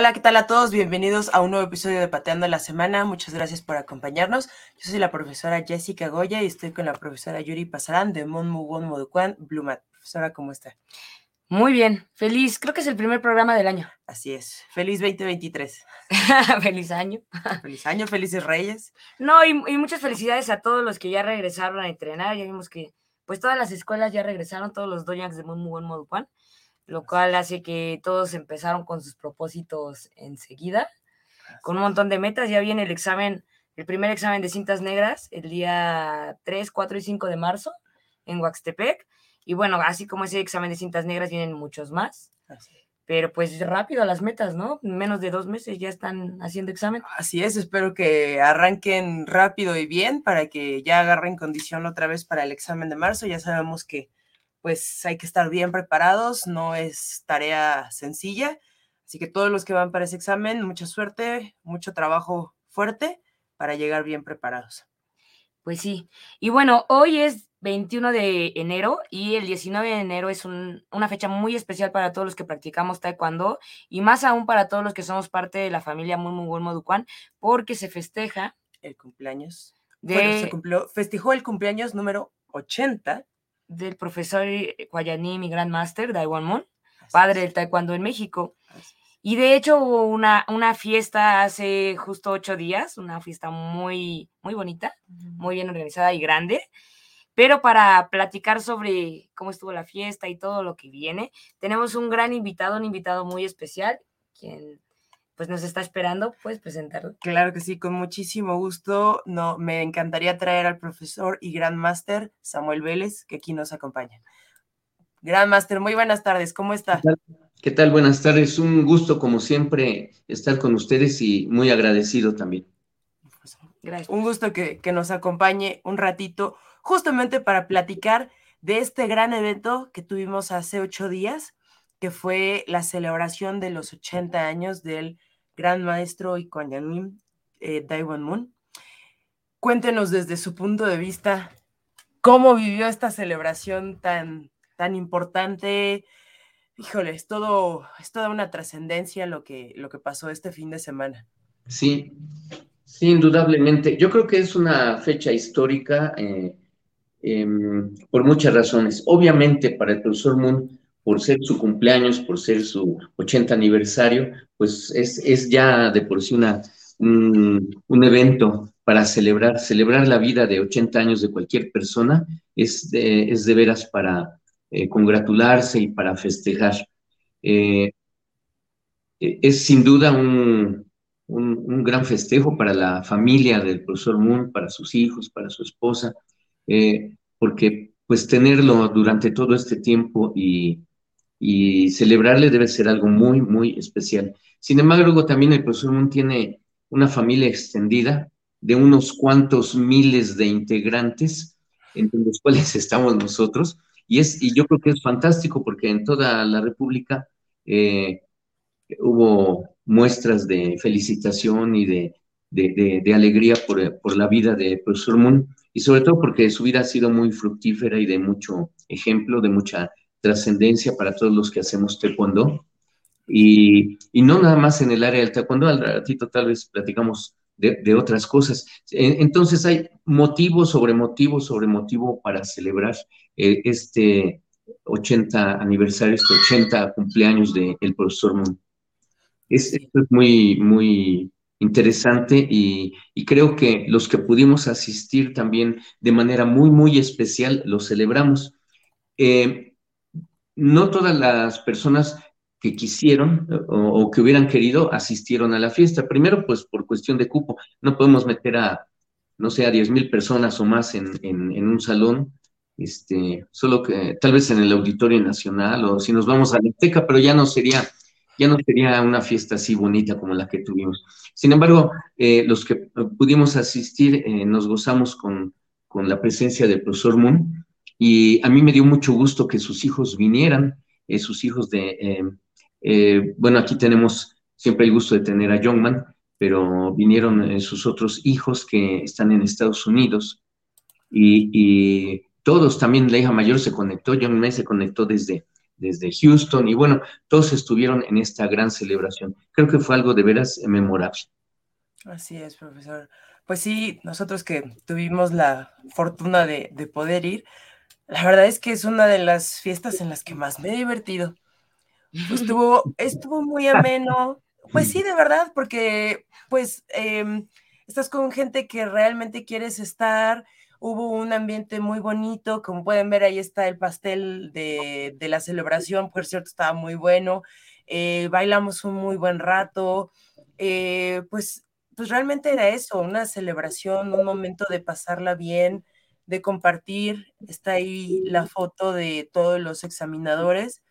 Hola, ¿qué tal a todos? Bienvenidos a un nuevo episodio de Pateando la Semana. Muchas gracias por acompañarnos. Yo soy la profesora Jessica Goya y estoy con la profesora Yuri Pasarán de Monmugon Moducuan Blumat. Profesora, ¿cómo está? Muy bien, feliz. Creo que es el primer programa del año. Así es. Feliz 2023. feliz año. feliz año, felices reyes. No, y, muchas felicidades a todos los que ya regresaron a entrenar. Ya vimos que pues todas las escuelas ya regresaron, todos los doyaks de Monmugon Moducuan lo cual hace que todos empezaron con sus propósitos enseguida, con un montón de metas. Ya viene el examen, el primer examen de cintas negras, el día 3, 4 y 5 de marzo en Huaxtepec. Y bueno, así como ese examen de cintas negras, vienen muchos más. Pero pues rápido a las metas, ¿no? menos de dos meses ya están haciendo examen. Así es, espero que arranquen rápido y bien para que ya agarren condición otra vez para el examen de marzo. Ya sabemos que pues hay que estar bien preparados, no es tarea sencilla. Así que todos los que van para ese examen, mucha suerte, mucho trabajo fuerte para llegar bien preparados. Pues sí. Y bueno, hoy es 21 de enero y el 19 de enero es una fecha muy especial para todos los que practicamos taekwondo y más aún para todos los que somos parte de la familia Murmungol Duquan porque se festeja el cumpleaños. De... se cumplió, festejó el cumpleaños número 80 del profesor Guayaní, mi gran máster, Daiwan Moon, padre del taekwondo en México. Y de hecho hubo una, una fiesta hace justo ocho días, una fiesta muy, muy bonita, muy bien organizada y grande. Pero para platicar sobre cómo estuvo la fiesta y todo lo que viene, tenemos un gran invitado, un invitado muy especial, quien pues nos está esperando, ¿puedes presentarlo? Claro que sí, con muchísimo gusto. No, me encantaría traer al profesor y gran máster Samuel Vélez, que aquí nos acompaña. Gran máster, muy buenas tardes, ¿cómo está? ¿Qué tal? Buenas tardes, un gusto como siempre estar con ustedes y muy agradecido también. Gracias. Un gusto que, que nos acompañe un ratito, justamente para platicar de este gran evento que tuvimos hace ocho días, que fue la celebración de los 80 años del gran maestro y eh, Daiwan Moon. Cuéntenos desde su punto de vista cómo vivió esta celebración tan, tan importante. Híjole, es, todo, es toda una trascendencia lo que, lo que pasó este fin de semana. Sí, sí, indudablemente. Yo creo que es una fecha histórica eh, em, por muchas razones. Obviamente para el profesor Moon por ser su cumpleaños, por ser su 80 aniversario, pues es, es ya de por sí una, un, evento para celebrar, celebrar la vida de 80 años de cualquier persona, es de, es de veras para eh, congratularse y para festejar. Eh, es sin duda un, un, gran festejo para la familia del profesor Moon, para sus hijos, para su esposa, eh, porque pues tenerlo durante todo este tiempo y, y celebrarle debe ser algo muy, muy especial. Sin embargo, también el profesor Moon tiene una familia extendida de unos cuantos miles de integrantes, entre los cuales estamos nosotros, y, es, y yo creo que es fantástico porque en toda la República eh, hubo muestras de felicitación y de, de, alegría por, por, la vida del profesor Moon, y sobre todo porque su vida ha sido muy fructífera y de mucho ejemplo, de mucha trascendencia para todos los que hacemos taekwondo. Y, y, no nada más en el área del taekwondo, al ratito tal vez platicamos de, otras cosas. Entonces hay motivo sobre motivo sobre motivo para celebrar eh, este 80 aniversario, este 80 cumpleaños del profesor Moon. Es, esto es muy, muy interesante y, y, creo que los que pudimos asistir también de manera muy, muy especial lo celebramos. Eh, no todas las personas que quisieron o, que hubieran querido asistieron a la fiesta. Primero, pues por cuestión de cupo, no podemos meter a, no sé, a 10 mil personas o más en, un salón, este, solo que tal vez en el Auditorio Nacional o si nos vamos a la Azteca, pero ya no sería, ya no sería una fiesta así bonita como la que tuvimos. Sin embargo, eh, los que pudimos asistir eh, nos gozamos con, con la presencia del profesor Moon, y a mí me dio mucho gusto que sus hijos vinieran, eh, sus hijos de, eh, eh, bueno, aquí tenemos siempre el gusto de tener a Youngman, pero vinieron sus otros hijos que están en Estados Unidos y, todos, también la hija mayor se conectó, Youngman se conectó desde, desde Houston, y bueno, todos estuvieron en esta gran celebración. Creo que fue algo de veras memorable. Así es, profesor. Pues sí, nosotros que tuvimos la fortuna de, de poder ir, la verdad es que es una de las fiestas en las que más me he divertido. Estuvo, estuvo muy ameno. Pues sí, de verdad, porque pues em, estás con gente que realmente quieres estar. Hubo un ambiente muy bonito, como pueden ver, ahí está el pastel de, la celebración, por cierto, estaba muy bueno. Eh, bailamos un muy buen rato. Eh, pues, pues realmente era eso, una celebración, un momento de pasarla bien, de compartir. Está ahí la foto de todos los examinadores.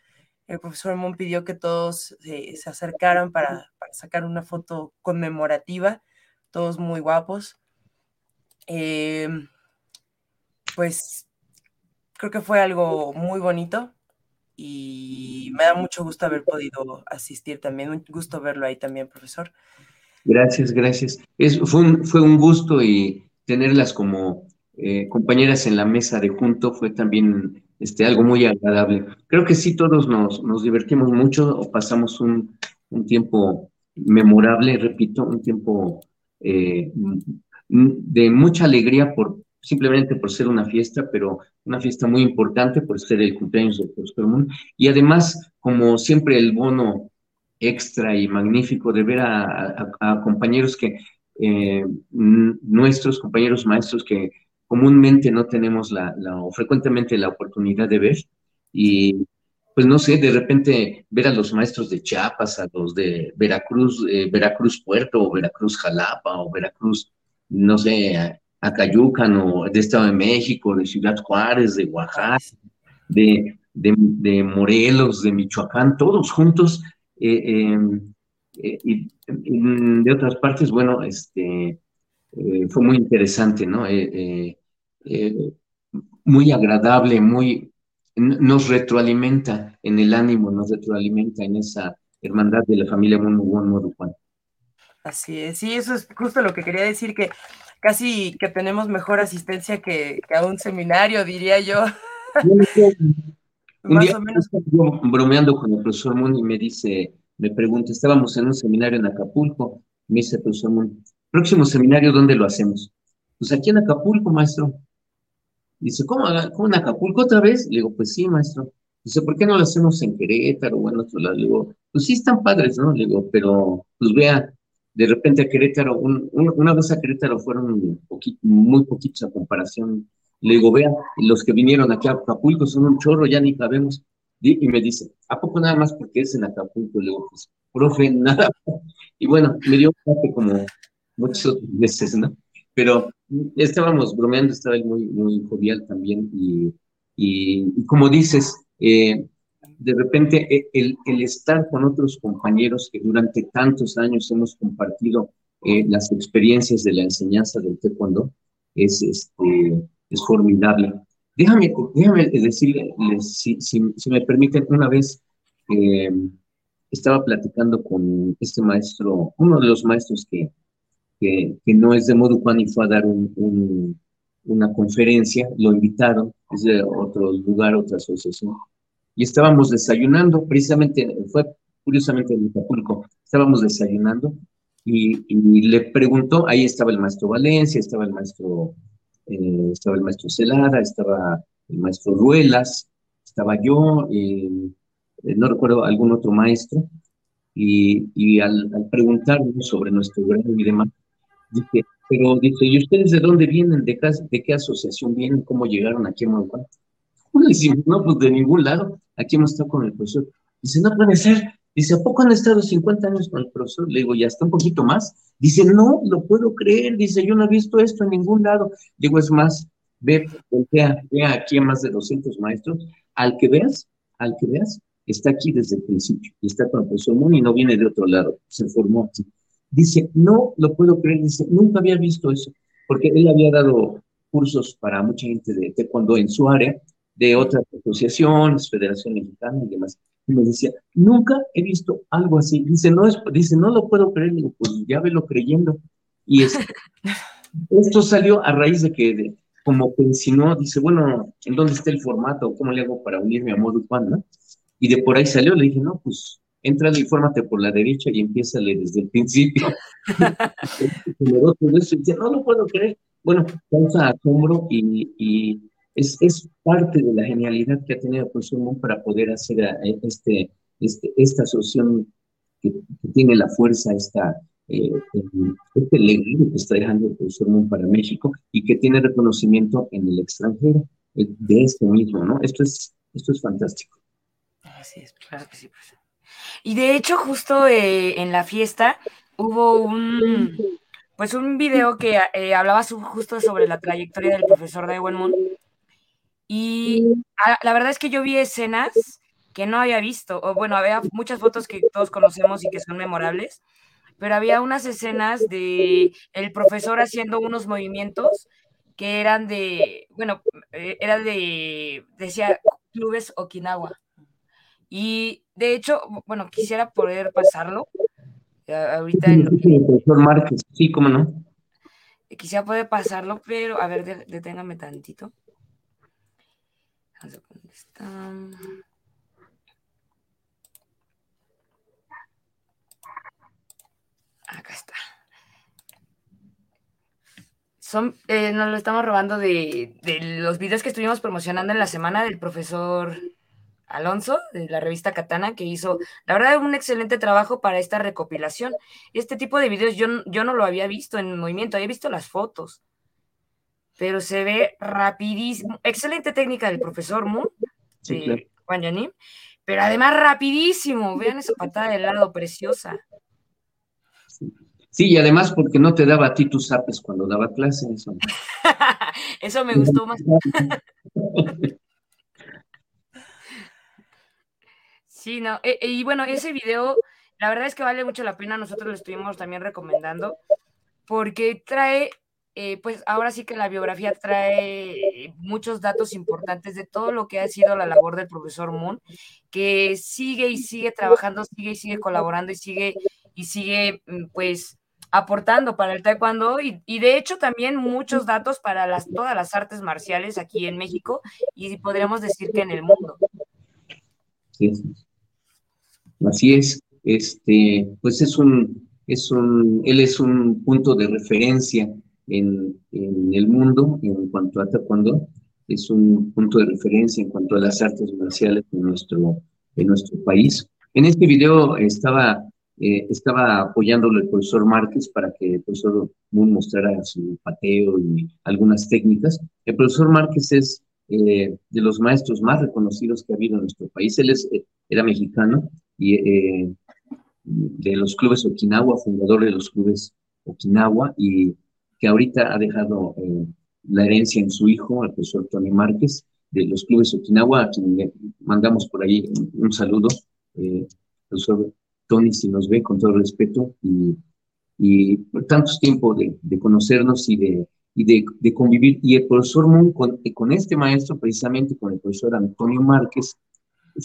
El profesor Moon pidió que todos se acercaran para, sacar una foto conmemorativa, todos muy guapos. Em, pues creo que fue algo muy bonito y me da mucho gusto haber podido asistir también. Un gusto verlo ahí también, profesor. Gracias, gracias. Es, fue, un, fue un gusto y tenerlas como eh, compañeras en la mesa de junto fue también este, algo muy agradable. Creo que sí, todos nos, nos divertimos mucho pasamos un, un, tiempo memorable, repito, un tiempo eh, de mucha alegría por simplemente por ser una fiesta, pero una fiesta muy importante por ser el cumpleaños del profesor Moon. Y además, como siempre, el bono extra y magnífico de ver a, a, compañeros que, eh, nuestros compañeros maestros que comúnmente no tenemos la, o frecuentemente la oportunidad de ver. Y pues no sé, de repente ver a los maestros de Chiapas, a los de Veracruz, eh, Veracruz Puerto, o Veracruz Jalapa, o Veracruz, no sé, Acayucan, o de Estado de México, de Ciudad Juárez, de Oaxaca, de, de, Morelos, de Michoacán, todos juntos, eh, em, eh, y, de otras partes, bueno, este, fue muy interesante, ¿no? Eh, muy agradable, muy, nos retroalimenta en el ánimo, nos retroalimenta en esa hermandad de la familia Juan. Así es, sí, eso es justo lo que quería decir, que casi que tenemos mejor asistencia que, a un seminario, diría yo. un día bromeando con el profesor Moon y me dice, me pregunta, estábamos en un seminario en Acapulco, me dice el profesor Moon, próximo seminario, ¿dónde lo hacemos? Pues aquí en Acapulco, maestro. Dice, ¿cómo, ¿cómo en Acapulco otra vez? Le digo, pues sí, maestro. Dice, ¿por qué no lo hacemos en Querétaro o en otro lado? Le digo, pues sí están padres, ¿no? Le digo, pero pues vea, de repente a Querétaro, una vez a Querétaro fueron muy poquitos a comparación. Le digo, vea, los que vinieron aquí a Acapulco son un chorro, ya ni sabemos. Y me dice, ¿a poco nada más porque es en Acapulco? Le digo, pues, profe, nada. Y bueno, me dio un como muchos meses, ¿no? Pero estábamos bromeando, estaba él muy, muy jovial también y, y, como dices, eh, de repente e, el, el, estar con otros compañeros que durante tantos años hemos compartido eh, las experiencias de la enseñanza del taekwondo es, este, es formidable. Déjame, déjame decirles, si, si, me permiten, una vez eh, estaba platicando con este maestro, uno de los maestros que, que, no es de Modupan y fue a dar un, una conferencia, lo invitaron, es de otro lugar, otra asociación, y estábamos desayunando, precisamente, fue curiosamente en Acapulco, estábamos desayunando y, le preguntó, ahí estaba el maestro Valencia, estaba el maestro, eh, estaba el maestro Celada, estaba el maestro Ruelas, estaba yo, eh, no recuerdo algún otro maestro, y, y al, al preguntarnos sobre nuestro grado y Dice, pero dice, ¿y ustedes de dónde vienen? ¿De qué, de qué asociación vienen? ¿Cómo llegaron aquí a Manuel? no, pues de ningún lado. Aquí hemos estado con el profesor. Dice, no puede ser. Dice, ¿a poco han estado 50 años con el profesor? Le digo, ya está un poquito más. Dice, no, lo puedo creer. Dice, yo no he visto esto en ningún lado. Digo, es más, ve, vea, vea aquí a más de 200 maestros. Al que veas, al que veas, está aquí desde el principio. Y está con el profesor Moon y no viene de otro lado. Se formó aquí. Dice, no lo puedo creer, dice, nunca había visto eso, porque él había dado cursos para mucha gente de cuando en su área, de otras asociaciones, Federación Mexicana y demás. Y me decía, nunca he visto algo así. Dice, no, es, dice, no lo puedo creer. Digo, pues ya velo creyendo. Y esto salió a raíz de que, de, como pensinó, dice, bueno, ¿en dónde está el formato? ¿Cómo le hago para unirme a Modo ¿no? y de por ahí salió, le dije, no, pues entra y fórmate por la derecha y empieza desde el principio. dice, no lo puedo creer. Bueno, causa asombro y, y es, es, parte de la genialidad que ha tenido el profesor Moon para poder hacer eh, este, este, esta asociación que, tiene la fuerza, esta, eh, este legado que está dejando el profesor Moon para México y que tiene reconocimiento en el extranjero eh, de este mismo, ¿no? Esto es, esto es fantástico. Así es, claro que sí, profesor. Y de hecho, justo eh, en la fiesta hubo un, pues un video que eh, hablaba justo sobre la trayectoria del profesor de Moon. Y la verdad es que yo vi escenas que no había visto, o bueno, había muchas fotos que todos conocemos y que son memorables, pero había unas escenas de el profesor haciendo unos movimientos que eran de, bueno, eh, era de, decía, clubes Okinawa. Y de hecho, bueno, quisiera poder pasarlo. ahorita en Márquez, sí, cómo no. Quisiera poder pasarlo, pero a ver, deténgame tantito. ¿Dónde está? Acá está. Son, eh, nos lo estamos robando de, de los videos que estuvimos promocionando en la semana del profesor Alonso, de la revista Katana, que hizo, la verdad, un excelente trabajo para esta recopilación. Este tipo de videos yo, yo no lo había visto en movimiento, había visto las fotos, pero se ve rapidísimo. Excelente técnica del profesor Moon, de Juan Yanim, pero además rapidísimo. Vean esa patada de lado, preciosa. Sí, y además porque no te daba a ti tus apes cuando daba clases. Eso, eso me gustó más. Sí, no, e, y bueno, ese video, la verdad es que vale mucho la pena, nosotros lo estuvimos también recomendando, porque trae, eh, pues ahora sí que la biografía trae muchos datos importantes de todo lo que ha sido la labor del profesor Moon, que sigue y sigue trabajando, sigue y sigue colaborando y sigue y sigue, mm, pues, aportando para el taekwondo y, y, de hecho también muchos datos para las, todas las artes marciales aquí en México y podríamos decir que en el mundo. Sí, sí. Así es, este, pues es un, es un, él es un punto de referencia en, en el mundo en cuanto a taekwondo, es un punto de referencia en cuanto a las artes marciales en nuestro, en nuestro país. En este video estaba, eh, estaba apoyándolo el profesor Márquez para que el profesor Moon mostrara su pateo y algunas técnicas. El profesor Márquez es eh, de los maestros más reconocidos que ha habido en nuestro país. Él es, eh, era mexicano y, eh, de los clubes Okinawa, fundador de los clubes Okinawa, y que ahorita ha dejado eh, la herencia en su hijo, el profesor Tony Márquez, de los clubes Okinawa, a quien le mandamos por ahí un, saludo, eh, profesor Tony, si nos ve, con todo respeto, y, y por tantos tiempo de, de, conocernos y de, y de, de, convivir. Y el profesor Moon, con, con este maestro, precisamente con el profesor Antonio Márquez,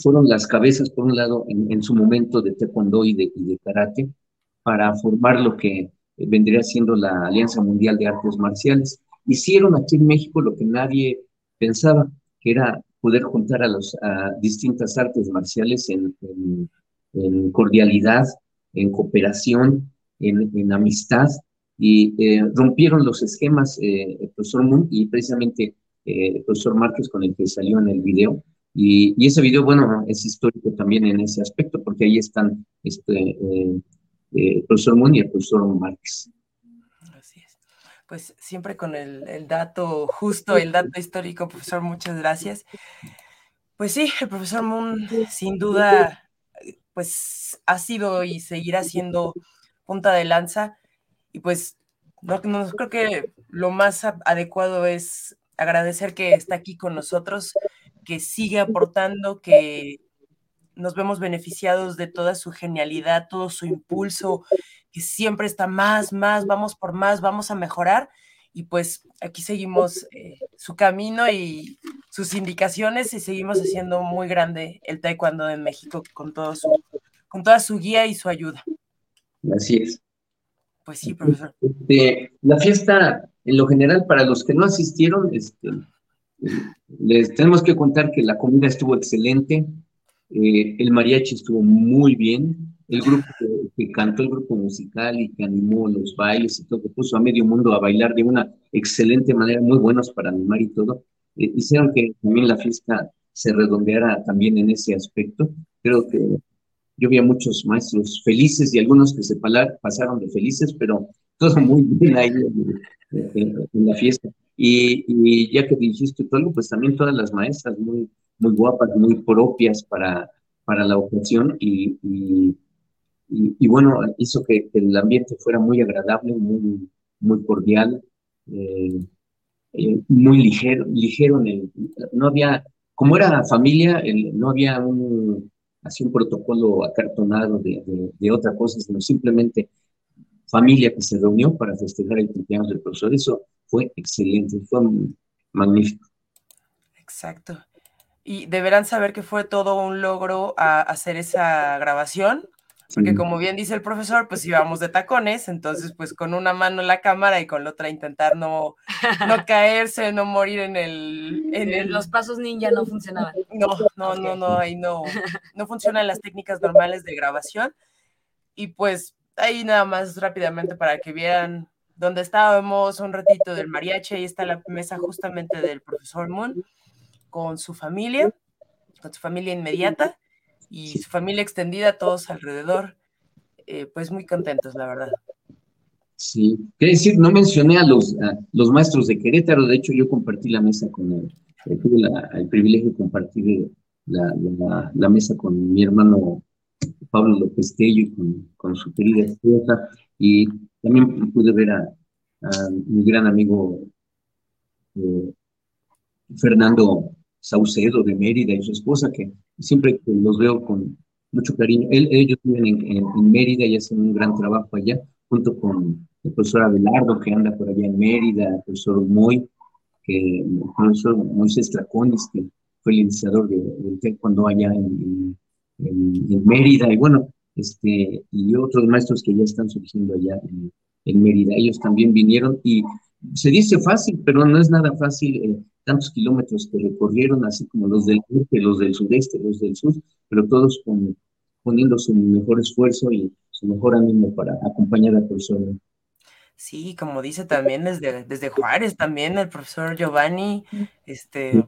fueron las cabezas, por un lado, en, su momento de taekwondo y de, de, karate, para formar lo que vendría siendo la Alianza Mundial de Artes Marciales. Hicieron aquí en México lo que nadie pensaba, que era poder juntar a, los, distintas artes marciales en, cordialidad, en cooperación, en, amistad, y eh, rompieron los esquemas eh, el profesor Moon y precisamente eh, el profesor Márquez con el que salió en el video, y, ese video, bueno, es histórico también en ese aspecto, porque ahí están este, eh, eh, el profesor Moon y el profesor Márquez. Así es. Pues siempre con el, el, dato justo, el dato histórico, profesor, muchas gracias. Pues sí, el profesor Moon, sin duda, pues ha sido y seguirá siendo punta de lanza. Y pues no, no creo que lo más adecuado es agradecer que está aquí con nosotros que sigue aportando, que nos vemos beneficiados de toda su genialidad, todo su impulso, que siempre está más, más, vamos por más, vamos a mejorar. Y pues aquí seguimos eh, su camino y sus indicaciones y seguimos haciendo muy grande el taekwondo de México con, todo su, con toda su guía y su ayuda. Así es. Pues sí, profesor. Este, la fiesta, en lo general, para los que no asistieron, este, les tenemos que contar que la comida estuvo excelente, Eh, el mariachi estuvo muy bien. El grupo que, cantó, el grupo musical y que animó los bailes y todo, que puso a medio mundo a bailar de una excelente manera, muy buenos para animar y todo, eh, hicieron que también la fiesta se redondeara también en ese aspecto. Creo que yo vi a muchos maestros felices y algunos que se pasaron de felices, pero todo muy bien ahí en, la fiesta. Y, ya que dijiste tú algo, pues también todas las maestras muy, muy guapas, muy propias para, para la ocasión y, y, bueno, hizo que, el ambiente fuera muy agradable, muy, muy cordial, eh, eh, muy ligero, ligero en el, no había, como era familia, no había un, así un protocolo acartonado de, de, otra cosa, sino simplemente familia que se reunió para festejar el cumpleaños del profesor. Eso fue excelente, fue magnífico. Exacto. Y deberán saber que fue todo un logro hacer esa grabación, porque como bien dice el profesor, pues íbamos de tacones, entonces pues con una mano en la cámara y con la otra intentar no, no caerse, no morir en el, en Los pasos ninja no funcionaban. No, no, no, no, ahí no, no funcionan las técnicas normales de grabación. Y pues ahí nada más rápidamente para que vieran dónde estábamos, un ratito del mariachi, ahí está la mesa justamente del profesor Moon con su familia, con su familia inmediata y su familia extendida, todos alrededor, eh, pues muy contentos, la verdad. Sí, quiere decir, no mencioné a los, los maestros de Querétaro, de hecho yo compartí la mesa con él, eh, tuve el privilegio de compartir la, la, mesa con mi hermano Pablo López Tello y con, con su querida esposa, y también pude ver a, mi gran amigo eh, Fernando Saucedo de Mérida y su esposa, que siempre los veo con mucho cariño. ellos viven en, Mérida y hacen un gran trabajo allá, junto con el profesor Abelardo, que anda por allá en Mérida, el profesor Moy, que, el profesor Moisés Traconis, que fue el iniciador del cuando allá en, Mérida, y bueno, este, y otros maestros que ya están surgiendo allá en, Mérida. Ellos también vinieron y se dice fácil, pero no es nada fácil. Eh, tantos kilómetros que recorrieron, así como los del norte, los del sudeste, los del sur, pero todos con, poniendo su mejor esfuerzo y su mejor ánimo para acompañar a la persona. Sí, como dice también desde, desde Juárez, también el profesor Giovanni, este...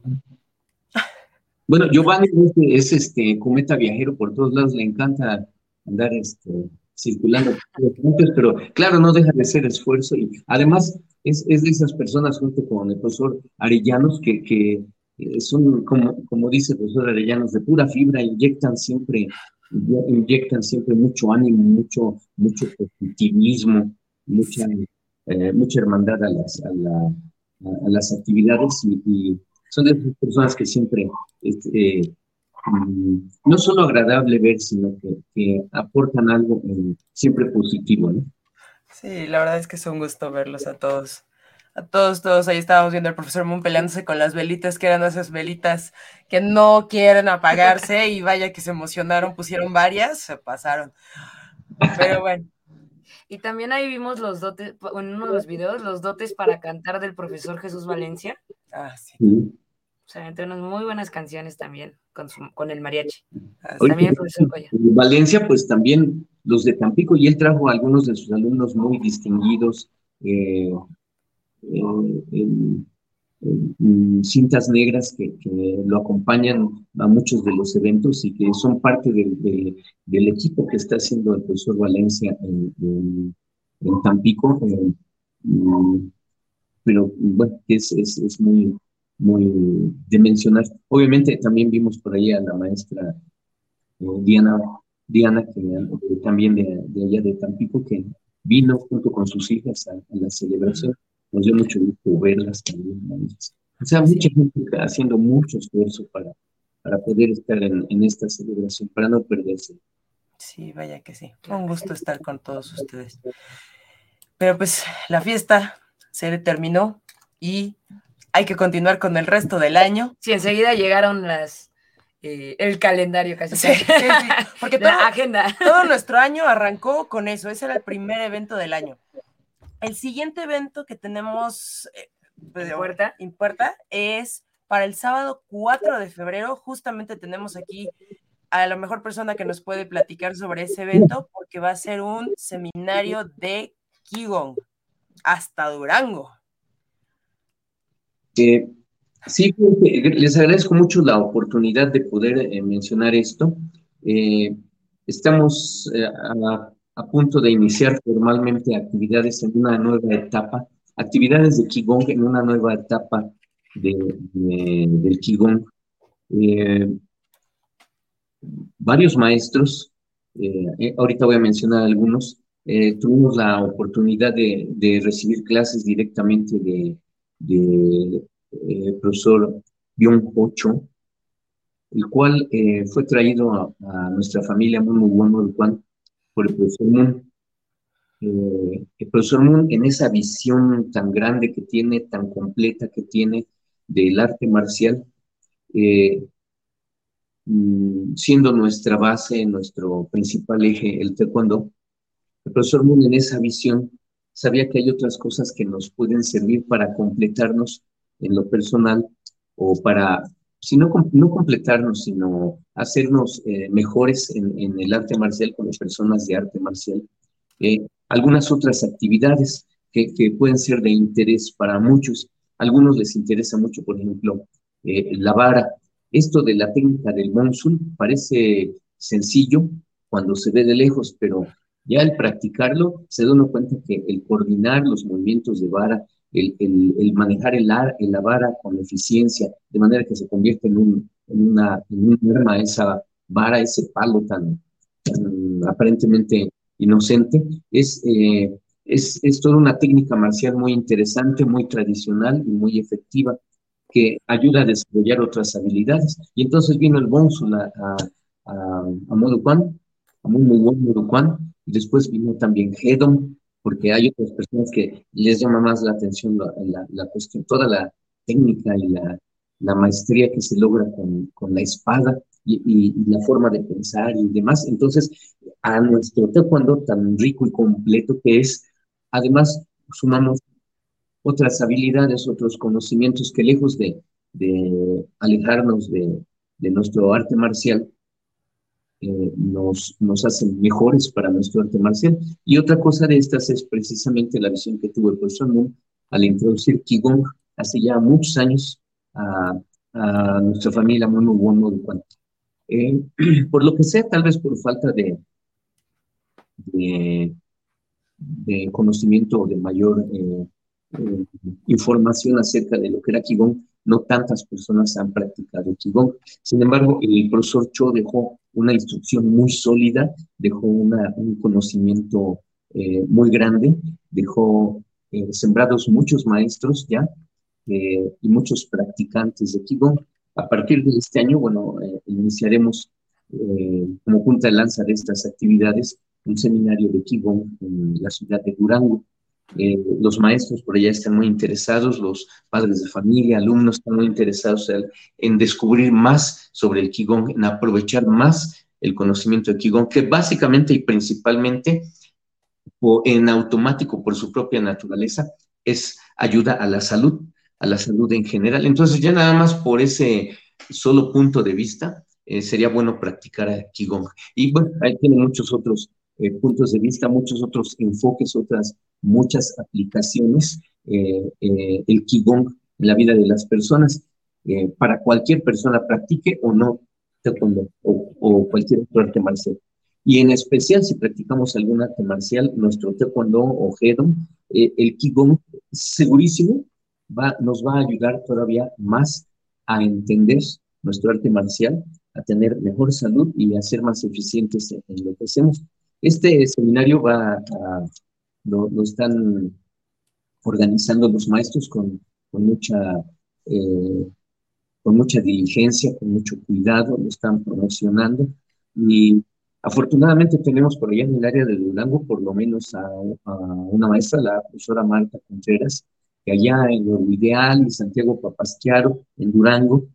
Bueno, Giovanni es, este cometa viajero por todos lados, le encanta andar este, circulando, pero claro, no deja de ser esfuerzo y además es, es de esas personas junto con el profesor Arellanos que, que eh, son, como, como dice el profesor Arellanos, de pura fibra, inyectan siempre, inyectan siempre mucho ánimo, mucho, mucho positivismo, mucha, eh, mucha hermandad a las, a, la, a, las actividades y, son de esas personas que siempre este, Mm, no solo agradable ver, sino que, aportan algo eh, siempre positivo, ¿no? Sí, la verdad es que es un gusto verlos a todos. A todos, todos. Ahí estábamos viendo al profesor Moon peleándose con las velitas, que eran esas velitas que no quieren apagarse y vaya que se emocionaron, pusieron varias, se pasaron. Pero bueno. Y también ahí vimos los dotes, en uno de los videos, los dotes para cantar del profesor Jesús Valencia. Ah, sí. O sea, entre unas muy buenas canciones también con, con el mariachi. también profesor Valencia, pues también los de Tampico, y él trajo a algunos de sus alumnos muy distinguidos eh, en, cintas negras que, lo acompañan a muchos de los eventos y que son parte del equipo que está haciendo el profesor Valencia en, Tampico. Eh, pero bueno, es, es, es muy muy de mencionar. Obviamente también vimos por ahí a la maestra eh, Diana, Diana que también de, allá de Tampico, que vino junto con sus hijas a, la celebración. Nos dio mucho gusto verlas también. O sea, mucha gente haciendo mucho esfuerzo para, para poder estar en, en esta celebración, para no perderse. Sí, vaya que sí. Un gusto estar con todos ustedes. Pero pues la fiesta se terminó y hay que continuar con el resto del año. Sí, enseguida llegaron las eh, el calendario casi. Sí, sí, Porque la agenda. todo nuestro año arrancó con eso. Ese era el primer evento del año. El siguiente evento que tenemos eh, pues, puerta. puerta es para el sábado 4 de febrero. Justamente tenemos aquí a la mejor persona que nos puede platicar sobre ese evento porque va a ser un seminario de Qigong hasta Durango. Eh, sí, les agradezco mucho la oportunidad de poder eh, mencionar esto. Eh, estamos a, punto de iniciar formalmente actividades en una nueva etapa, actividades de Qigong en una nueva etapa del Qigong varios maestros, eh, eh, ahorita voy a mencionar algunos, eh, tuvimos la oportunidad de, recibir clases directamente de, profesor Byung Ho Cho, el cual fue traído a, nuestra familia muy, muy bueno por el profesor Moon. el profesor Moon, en esa visión tan grande que tiene, tan completa que tiene del arte marcial, Mm, siendo nuestra base, nuestro principal eje, el taekwondo, el profesor Moon en esa visión sabía que hay otras cosas que nos pueden servir para completarnos en lo personal o para, si no, no completarnos, sino hacernos eh, mejores en, el arte marcial las personas de arte marcial. Eh, algunas otras actividades que, pueden ser de interés para muchos. algunos les interesa mucho, por ejemplo, eh, la vara, esto de la técnica del monsun parece sencillo cuando se ve de lejos, pero ya al practicarlo se da uno cuenta que el coordinar los movimientos de vara, el, el, manejar el, ar, la vara con eficiencia, de manera que se convierte en, un, en, una, en arma, esa vara, ese palo tan, aparentemente inocente, es, eh, es, es toda una técnica marcial muy interesante, muy tradicional y muy efectiva que ayuda a desarrollar otras habilidades. Y entonces vino el Bonsul a, a, a, muy, muy buen después vino también Hedon, porque hay otras personas que les llama más la atención la, la, cuestión, toda la técnica y la, la maestría que se logra con, con la espada y, y, la forma de pensar y demás. Entonces, a nuestro taekwondo tan rico y completo que es, además sumamos otras habilidades, otros conocimientos que lejos de, alejarnos de, nuestro arte marcial, eh, nos, nos hacen mejores para nuestro arte marcial. Y otra cosa de estas es precisamente la visión que tuvo el profesor Moon al introducir Qigong hace ya muchos años a, nuestra familia muy bueno de eh, por lo que sea, tal vez por falta de, de, conocimiento o de mayor eh, eh, información acerca de lo que era Qigong, no tantas personas han practicado Qigong. Sin embargo, el profesor Cho dejó una instrucción muy sólida, dejó un conocimiento eh, muy grande, dejó eh, sembrados muchos maestros ya y muchos practicantes de Qigong. A partir de este año, bueno, iniciaremos como punta de lanza de estas actividades un seminario de Qigong en la ciudad de Durango. Eh, los maestros por allá están muy interesados, los padres de familia, alumnos están muy interesados en, descubrir más sobre el Qigong, en aprovechar más el conocimiento de Qigong, que básicamente y principalmente o en automático por su propia naturaleza es ayuda a la salud, a la salud en general. Entonces ya nada más por ese solo punto de vista eh, sería bueno practicar Qigong. Y bueno, ahí tiene muchos otros eh, puntos de vista, muchos otros enfoques, otras muchas aplicaciones, eh, eh, el Qigong en la vida de las personas, para cualquier persona practique o no taekwondo o, o, cualquier otro arte marcial. Y en especial si practicamos algún arte marcial, nuestro taekwondo o Hedon, el Qigong segurísimo va, nos va a ayudar todavía más a entender nuestro arte marcial, a tener mejor salud y a ser más eficientes en lo que hacemos. Este seminario va lo, están organizando los maestros con, mucha, eh, con mucha diligencia, con mucho cuidado, lo están promocionando. Y afortunadamente tenemos por allá en el área de Durango por lo menos a, una maestra, la profesora Marta Contreras, que allá en lo ideal, en Santiago Papasquiaro, en Durango,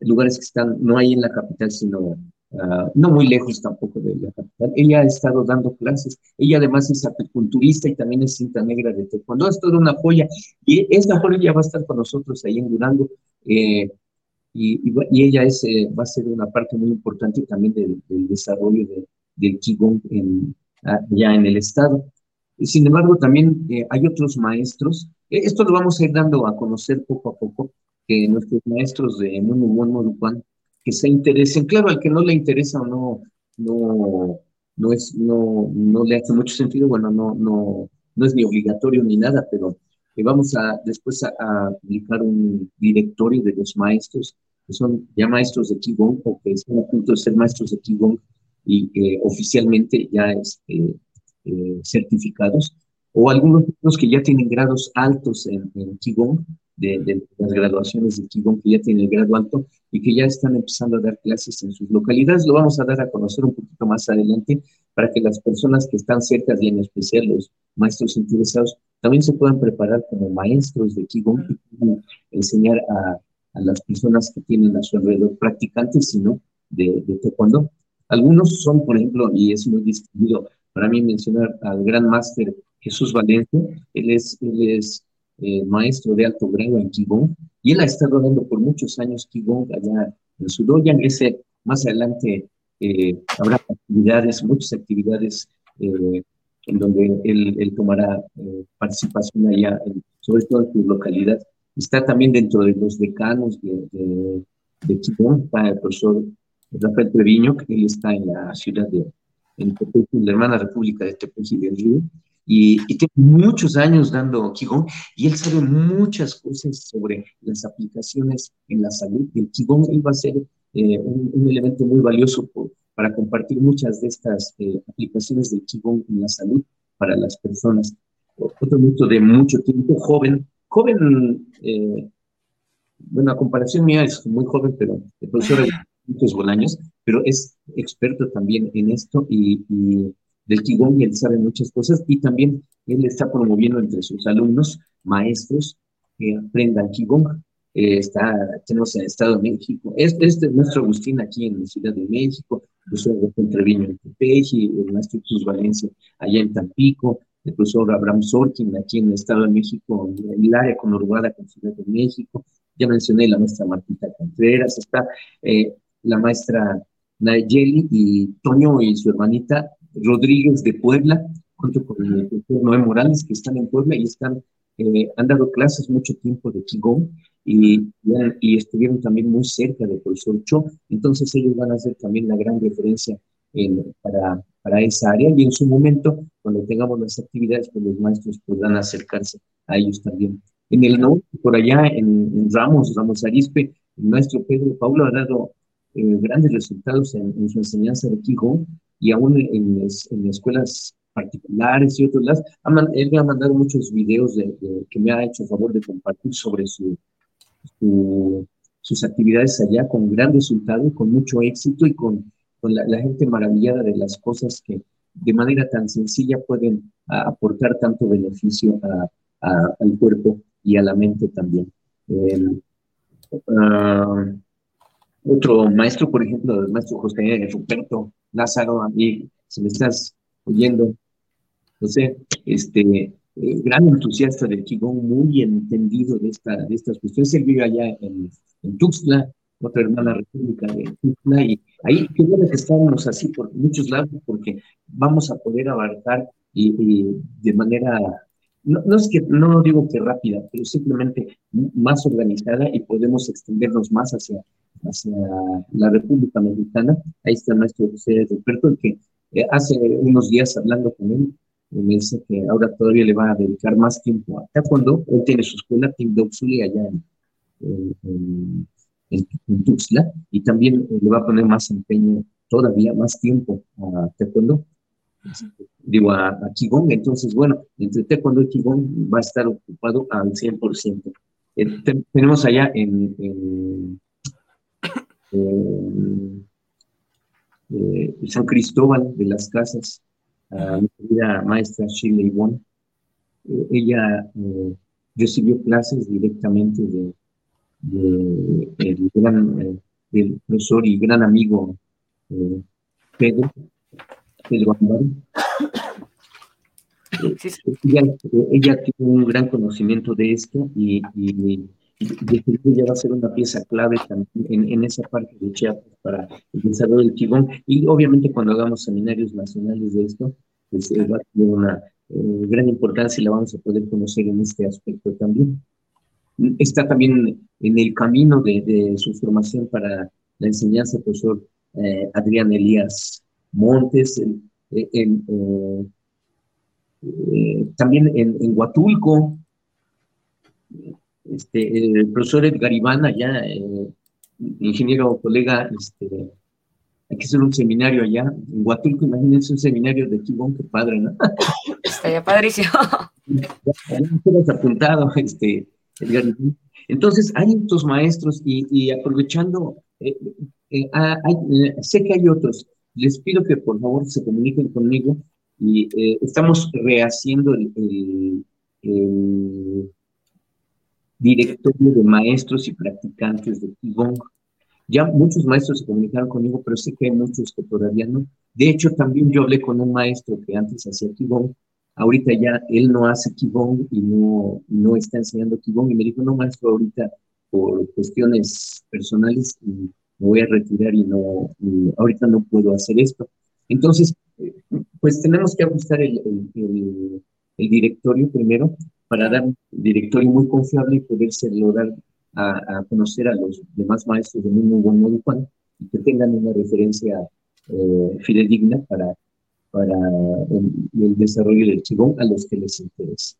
lugares que están no hay en la capital, sino Ah, no muy lejos tampoco de la capital. Ella ha estado dando clases. Ella además es apiculturista y también es cinta negra de taekwondo. Es toda una joya. Y esta joya va a estar con nosotros ahí en Durango. Eh, y, ella es, eh, va a ser una parte muy importante también del, desarrollo del Qigong en, allá en el estado. Sin embargo, también eh, hay otros maestros, esto lo vamos a ir dando a conocer poco a poco, que nuestros maestros de Munu Modupan, que se interesen, claro, al que no le interesa o no, no, no, es, no, no le hace mucho sentido, bueno, no, no, no es ni obligatorio ni nada, pero vamos a después a, publicar un directorio de los maestros, que son ya maestros de Qigong o que están a punto de ser maestros de Qigong y eh, oficialmente ya este, eh, certificados, o algunos que ya tienen grados altos en, en Qigong, de, las graduaciones de Qigong que ya tienen el grado alto y que ya están empezando a dar clases en sus localidades. Lo vamos a dar a conocer un poquito más adelante para que las personas que están cerca y en especial los maestros interesados también se puedan preparar como maestros de Qigong y enseñar a, las personas que tienen a su alrededor practicantes, sino de, de Taekwondo. Algunos son, por ejemplo, y es muy distinguido para mí mencionar al gran máster Jesús Valencia, él es, él es eh, maestro de alto grado en Qigong, y él ha estado dando por muchos años Qigong allá en Sudoyan. Ese, más adelante eh, habrá actividades, muchas actividades eh, en donde él, tomará participación allá, sobre todo en su localidad. Está también dentro de los decanos de, de, de Qigong, está el profesor Rafael Treviño, que él está en la ciudad de en la hermana república de Tepeji del Río, y, tiene muchos años dando Qigong y él sabe muchas cosas sobre las aplicaciones en la salud. El Qigong va a ser eh, un, elemento muy valioso para compartir muchas de estas eh, aplicaciones del Qigong en la salud para las personas. Otro mito de mucho tiempo, joven, joven, eh, bueno, a comparación mía es muy joven, pero el profesor de muchos Bolaños, pero es experto también en esto y del Qigong y él sabe muchas cosas y también él está promoviendo entre sus alumnos, maestros, que aprendan Qigong. Eh, está, tenemos en el Estado de México, este, es nuestro Agustín aquí en la Ciudad de México, el profesor Treviño en Tepeji, el maestro Cruz Valencia allá en Tampico, el profesor Abraham Sorkin aquí en el Estado de México, el área conurbada con Ciudad de México, ya mencioné la maestra Martita Contreras, está eh, la maestra Nayeli y Toño y su hermanita Rodríguez de Puebla, junto con el doctor Noé Morales, que están en Puebla y están, eh, han dado clases mucho tiempo de Qigong y, y, estuvieron también muy cerca del profesor Cho, entonces ellos van a ser también la gran referencia para, para esa área. Y en su momento, cuando tengamos las actividades, pues los maestros podrán acercarse a ellos también. En el norte, por allá, en, Ramos, Ramos Arispe, el maestro Pedro Paulo ha dado eh, grandes resultados en, en, su enseñanza de Qigong y aún en, en escuelas particulares y otros lados. Él me ha mandado muchos videos de, que me ha hecho favor de compartir sobre su, sus actividades allá con gran resultado, con mucho éxito y con, con la, gente maravillada de las cosas que de manera tan sencilla pueden aportar tanto beneficio a, al cuerpo y a la mente también. Ah, otro maestro, por ejemplo, el maestro José Ruperto Lázaro, a mí, si me estás oyendo, no sé, este, eh, gran entusiasta del Qigong, muy entendido de, esta, de estas cuestiones. Él vive allá en, en Tuxtla, otra hermana república de Tuxtla, y ahí qué bueno que estamos así por muchos lados, porque vamos a poder abarcar y, de manera, no, no, es que, no digo que rápida, pero simplemente más organizada y podemos extendernos más hacia hacia la República Mexicana. Ahí está el maestro José Ruperto, el que eh, hace unos días hablando con él, me dice que ahora todavía le va a dedicar más tiempo a cuando Él tiene su escuela, Team Doxuli, allá en, en, Tuxtla, y también le va a poner más empeño, todavía más tiempo a taekwondo, digo, a, a. Entonces, bueno, entre taekwondo y Qigong va a estar ocupado al 100%. Eh, tenemos allá en eh, eh, San Cristóbal de las Casas, a mi querida maestra Sheila Ivonne. Eh, ella recibió clases directamente de, del profesor y gran amigo Pedro, Pedro Ella, tiene un gran conocimiento de esto y, ya va a ser una pieza clave también en, esa parte de Chiapas para el desarrollo del Quibón. Y obviamente cuando hagamos seminarios nacionales de esto, pues va a tener una eh, gran importancia y la vamos a poder conocer en este aspecto también. Está también en el camino de, su formación para la enseñanza profesor eh, Adrián Elías Montes, en, eh, también en, Huatulco, este, el profesor Edgar Iván, allá, eh, ingeniero colega, este, hay que hacer un seminario allá en Huatulco, imagínense un seminario de Kibón, qué padre, ¿no? Estaría padrísimo. Ya apuntado, este, Edgar Iván. Entonces, hay estos maestros y, aprovechando, eh, eh, sé que hay otros, les pido que por favor se comuniquen conmigo y estamos rehaciendo el directorio de maestros y practicantes de Qigong. Ya muchos maestros se comunicaron conmigo, pero sé que hay muchos que todavía no. De hecho, también yo hablé con un maestro que antes hacía Qigong. Ahorita ya él no hace Qigong y no, no está enseñando Qigong. Y me dijo, no, maestro, ahorita por cuestiones personales voy a retirar y no, ahorita no puedo hacer esto. Entonces, pues tenemos que ajustar el, el, el directorio primero para dar un directorio muy confiable y podérselo dar a, conocer a los demás maestros de muy, buen modo Juan y que tengan una referencia eh, fidedigna para, para el, desarrollo del chigón a los que les interese.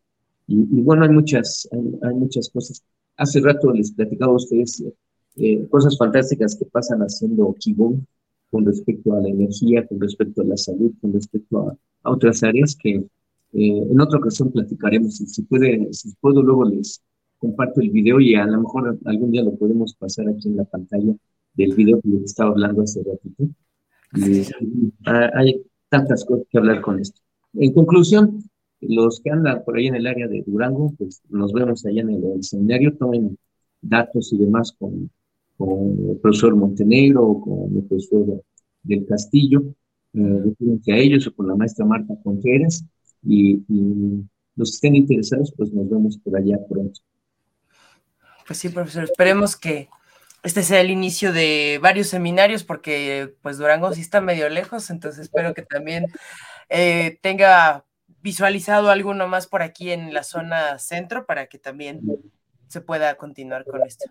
Y, bueno, hay muchas, hay, muchas cosas. Hace rato les platicaba a ustedes eh, cosas fantásticas que pasan haciendo Qigong con respecto a la energía, con respecto a la salud, con respecto a, a otras áreas que eh, en otra ocasión platicaremos, si, puede, si puedo luego les comparto el video y a lo mejor algún día lo podemos pasar aquí en la pantalla del video que les estaba hablando hace ratito. Ah, hay tantas cosas que hablar con esto. En conclusión, los que andan por ahí en el área de Durango, pues nos vemos allá en el, seminario, tomen datos y demás con, con el profesor Montenegro o con el profesor del Castillo, eh, a ellos o con la maestra Marta Contreras y, los que estén interesados, pues nos vemos por allá pronto. Pues sí, profesor, esperemos que este sea el inicio de varios seminarios, porque pues Durango sí está medio lejos, entonces espero que también eh, tenga visualizado alguno más por aquí en la zona centro para que también se pueda continuar con esto.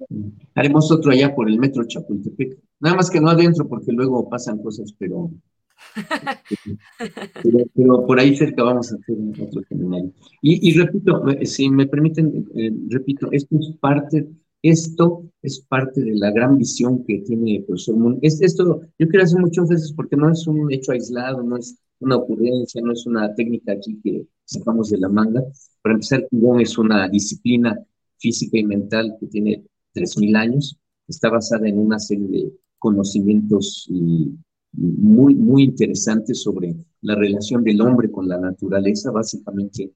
Haremos otro allá por el metro Chapultepec, nada más que no adentro, porque luego pasan cosas, pero pero, por ahí cerca vamos a hacer otro seminario. Y, repito, si me permiten, eh, repito, esto es parte, esto es parte de la gran visión que tiene el profesor Moon. Es, esto yo quiero hacer muchas veces porque no es un hecho aislado, no es una ocurrencia, no es una técnica aquí que sacamos de la manga. Para empezar, Qigong es una disciplina física y mental que tiene 3.000 años, está basada en una serie de conocimientos y muy, muy interesante sobre la relación del hombre con la naturaleza, básicamente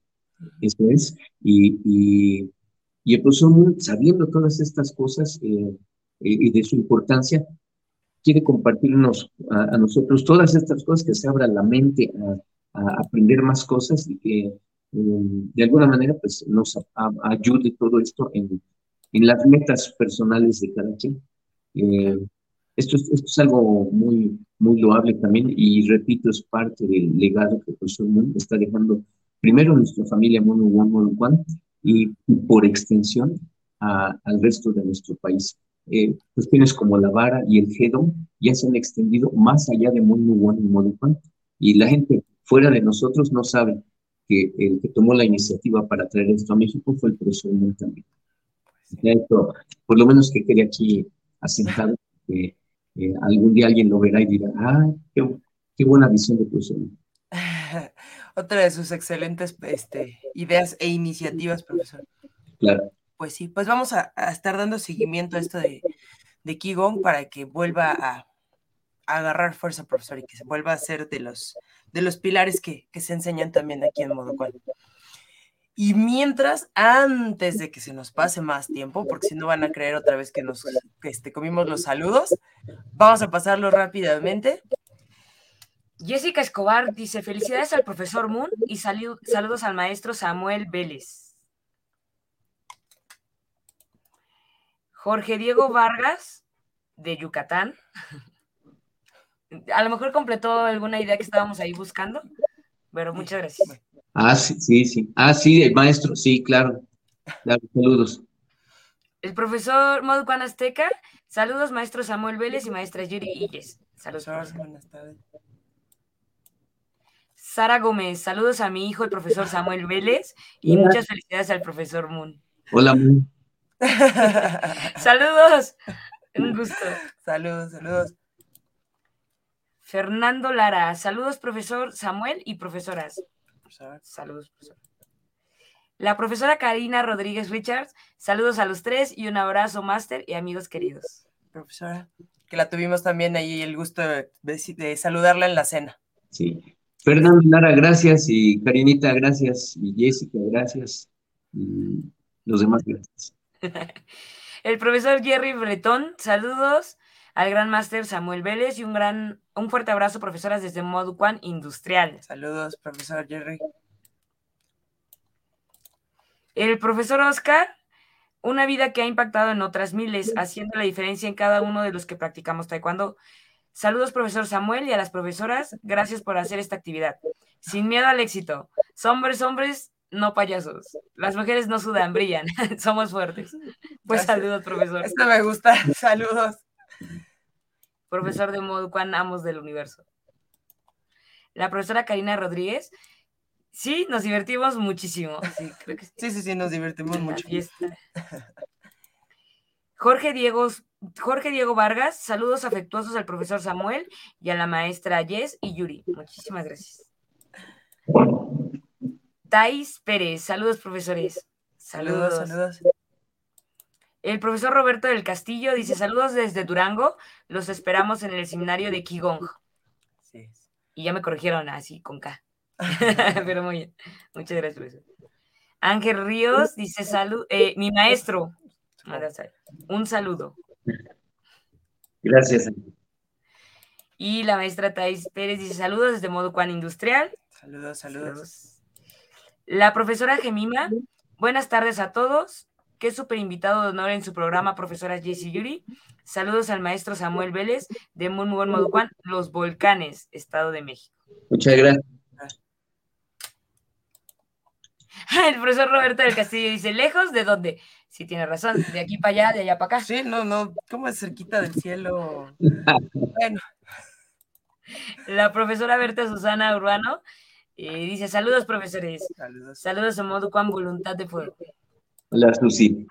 eso es. Y, y, y el profesor sabiendo todas estas cosas eh, eh, y de su importancia, quiere compartirnos a, nosotros todas estas cosas, que se abra la mente a, a aprender más cosas y que eh, de alguna manera pues, nos ayude todo esto en, en, las metas personales de cada quien. Esto es, esto es algo muy, muy loable también y repito, es parte del legado que profesor Moon está dejando primero a nuestra familia Mono One y, por extensión al resto de nuestro país. Eh, cuestiones como la vara y el GEDO ya se han extendido más allá de Mono One y Mono y la gente fuera de nosotros no sabe que el que tomó la iniciativa para traer esto a México fue el profesor. Esto, por lo menos que quede aquí asentado, que eh, algún día alguien lo verá y dirá, ah, qué, buena visión de profesor. Otra de sus excelentes este, ideas e iniciativas, profesor. Claro. Pues sí, pues vamos a, estar dando seguimiento a esto de, de Qigong para que vuelva a, agarrar fuerza, profesor, y que se vuelva a ser de los, de los pilares que, que se enseñan también aquí en Modo Cual. Y mientras, antes de que se nos pase más tiempo, porque si no van a creer otra vez que nos este, comimos los saludos, vamos a pasarlo rápidamente. Jessica Escobar dice: Felicidades al profesor Moon y saludos al maestro Samuel Vélez. Jorge Diego Vargas, de Yucatán. A lo mejor completó alguna idea que estábamos ahí buscando, pero muchas gracias. Ah, sí, sí, sí. Ah, sí, el maestro, sí, claro. saludos. El profesor Moducan Azteca, saludos maestro Samuel Vélez y maestra Yuri Illes. Saludos. Buenas tardes. Sara Gómez, saludos a mi hijo, el profesor Samuel Vélez, y muchas felicidades al profesor Moon. Hola, Moon. saludos. Un gusto. Saludos, saludos. Fernando Lara, saludos profesor Samuel y profesoras. Saludos, profesor. La profesora Karina Rodríguez Richards, saludos a los tres y un abrazo, máster y amigos queridos. Profesora, que la tuvimos también ahí el gusto de, saludarla en la cena. Sí. Fernando Lara, gracias y Karinita, gracias y Jessica, gracias y los demás, gracias. el profesor Jerry Bretón, saludos al gran máster Samuel Vélez y un gran, un fuerte abrazo, profesoras desde Moducan Industrial. Saludos, profesor Jerry. El profesor Oscar, una vida que ha impactado en otras miles, haciendo la diferencia en cada uno de los que practicamos taekwondo. Saludos, profesor Samuel, y a las profesoras, gracias por hacer esta actividad. Sin miedo al éxito. Hombres, hombres, no payasos. Las mujeres no sudan, brillan. Somos fuertes. Pues saludos, profesor. Esto me gusta. Saludos profesor de Moducan Amos del Universo. La profesora Karina Rodríguez, sí, nos divertimos muchísimo. Sí, sí. sí, nos divertimos mucho. Jorge Diego, Jorge Diego Vargas, saludos afectuosos al profesor Samuel y a la maestra Jess y Yuri. Muchísimas gracias. Thais Pérez, saludos profesores. Saludos, saludos. El profesor Roberto del Castillo dice: Saludos desde Durango, los esperamos en el seminario de Qigong. Sí. Y ya me corrigieron así con K. Pero muy bien. Muchas gracias, profesor. Ángel Ríos dice: Salud, eh, mi maestro. Un saludo. Gracias. Y la maestra Thais Pérez dice: Saludos desde Modo Cuan Industrial. Saludos, saludos. La profesora Gemima, buenas tardes a todos. Qué súper invitado de honor en su programa, profesora Jessie Yuri. Saludos al maestro Samuel Vélez de Munmugon Moducuan, Los Volcanes, Estado de México. Muchas gracias. El profesor Roberto del Castillo dice, ¿lejos de dónde? Sí, tiene razón, de aquí para allá, de allá para acá. Sí, no, no, ¿cómo es cerquita del cielo? bueno. La profesora Berta Susana Urbano eh, dice, saludos profesores. Saludos. Saludos a Moducuan, Voluntad de Fuego. Hola, Susi.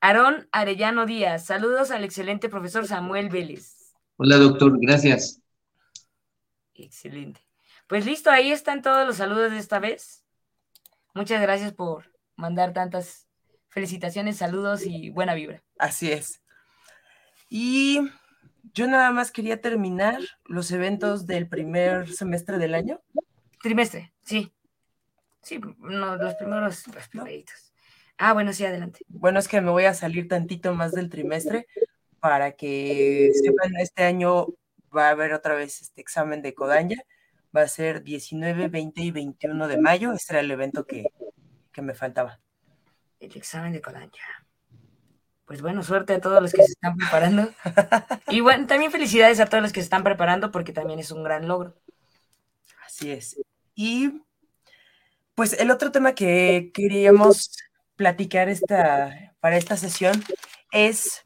Aarón Arellano Díaz, saludos al excelente profesor Samuel Vélez. Hola, doctor, gracias. Excelente. Pues listo, ahí están todos los saludos de esta vez. Muchas gracias por mandar tantas felicitaciones, saludos y buena vibra. Así es. Y yo nada más quería terminar los eventos del primer semestre del año. Trimestre, sí. Sí, los primeros, los primeritos. Ah, bueno, sí, adelante. Bueno, es que me voy a salir tantito más del trimestre para que sepan, este año va a haber otra vez este examen de Kodaña. Va a ser 19, 20 y 21 de mayo. Este era el evento que, me faltaba. El examen de Kodaña. Pues bueno, suerte a todos los que se están preparando. y bueno, también felicidades a todos los que se están preparando porque también es un gran logro. Así es. Y pues el otro tema que queríamos platicar esta, para esta sesión es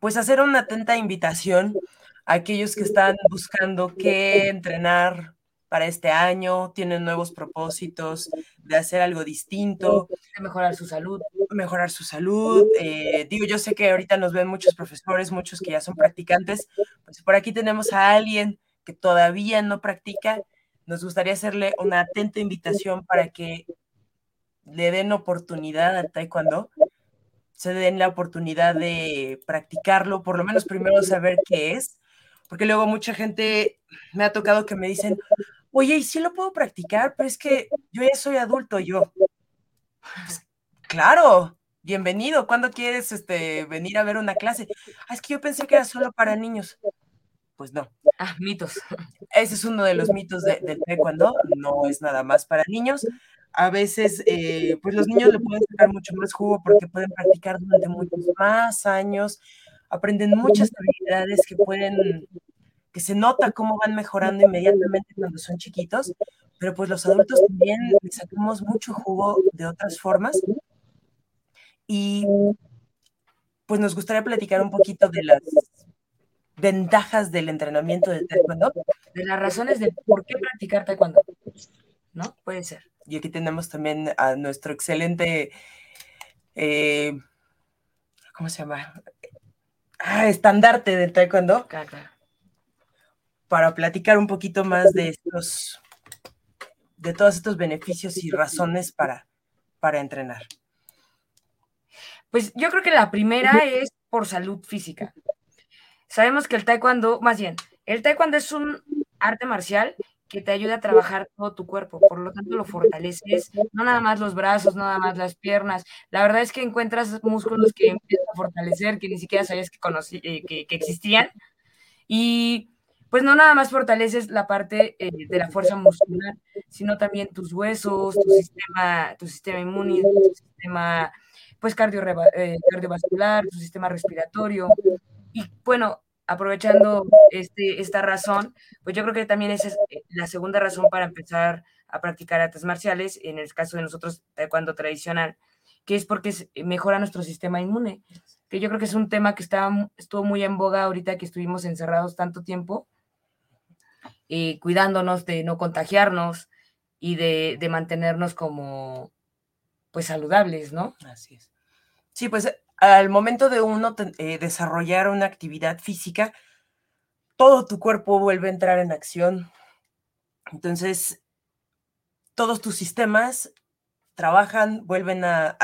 pues hacer una atenta invitación a aquellos que están buscando qué entrenar para este año, tienen nuevos propósitos de hacer algo distinto. De mejorar su salud. Mejorar su salud. Eh, digo, yo sé que ahorita nos ven muchos profesores, muchos que ya son practicantes. Pues por aquí tenemos a alguien que todavía no practica. Nos gustaría hacerle una atenta invitación para que le den oportunidad al taekwondo, se den la oportunidad de practicarlo, por lo menos primero saber qué es, porque luego mucha gente me ha tocado que me dicen, oye, ¿y sí lo puedo practicar? Pero es que yo ya soy adulto, yo. Pues, claro, bienvenido. ¿Cuándo quieres este, venir a ver una clase? Ah, es que yo pensé que era solo para niños. Pues no. Ah, mitos. Ese es uno de los mitos del taekwondo. No es nada más para niños a veces eh, pues los niños le pueden sacar mucho más jugo porque pueden practicar durante muchos más años, aprenden muchas habilidades que pueden, que se nota cómo van mejorando inmediatamente cuando son chiquitos, pero pues los adultos también le sacamos mucho jugo de otras formas y pues nos gustaría platicar un poquito de las ventajas del entrenamiento de taekwondo. De las razones de por qué practicar taekwondo. ¿No? Puede ser. Y aquí tenemos también a nuestro excelente, eh, ¿cómo se llama? Ah, estandarte del taekwondo. Para platicar un poquito más de estos, de todos estos beneficios y razones para, para entrenar. Pues yo creo que la primera es por salud física. Sabemos que el taekwondo, más bien, el taekwondo es un arte marcial que te ayuda a trabajar todo tu cuerpo, por lo tanto lo fortaleces, no nada más los brazos, nada más las piernas, la verdad es que encuentras músculos que empiezan a fortalecer, que ni siquiera sabías que, conocí, eh, que, existían, y pues no nada más fortaleces la parte eh, de la fuerza muscular, sino también tus huesos, tu sistema, tu sistema inmune, tu sistema pues eh, cardiovascular, tu sistema respiratorio. Y bueno, aprovechando este, esta razón, pues yo creo que también esa es eh, la segunda razón para empezar a practicar artes marciales, en el caso de nosotros, taekwondo tradicional, que es porque mejora nuestro sistema inmune, que yo creo que es un tema que está, estuvo muy en boga ahorita que estuvimos encerrados tanto tiempo, eh, cuidándonos de no contagiarnos y de, de mantenernos como, pues, saludables, ¿no? Así es. Sí, pues al momento de uno eh, desarrollar una actividad física, todo tu cuerpo vuelve a entrar en acción. Entonces, todos tus sistemas trabajan, vuelven a,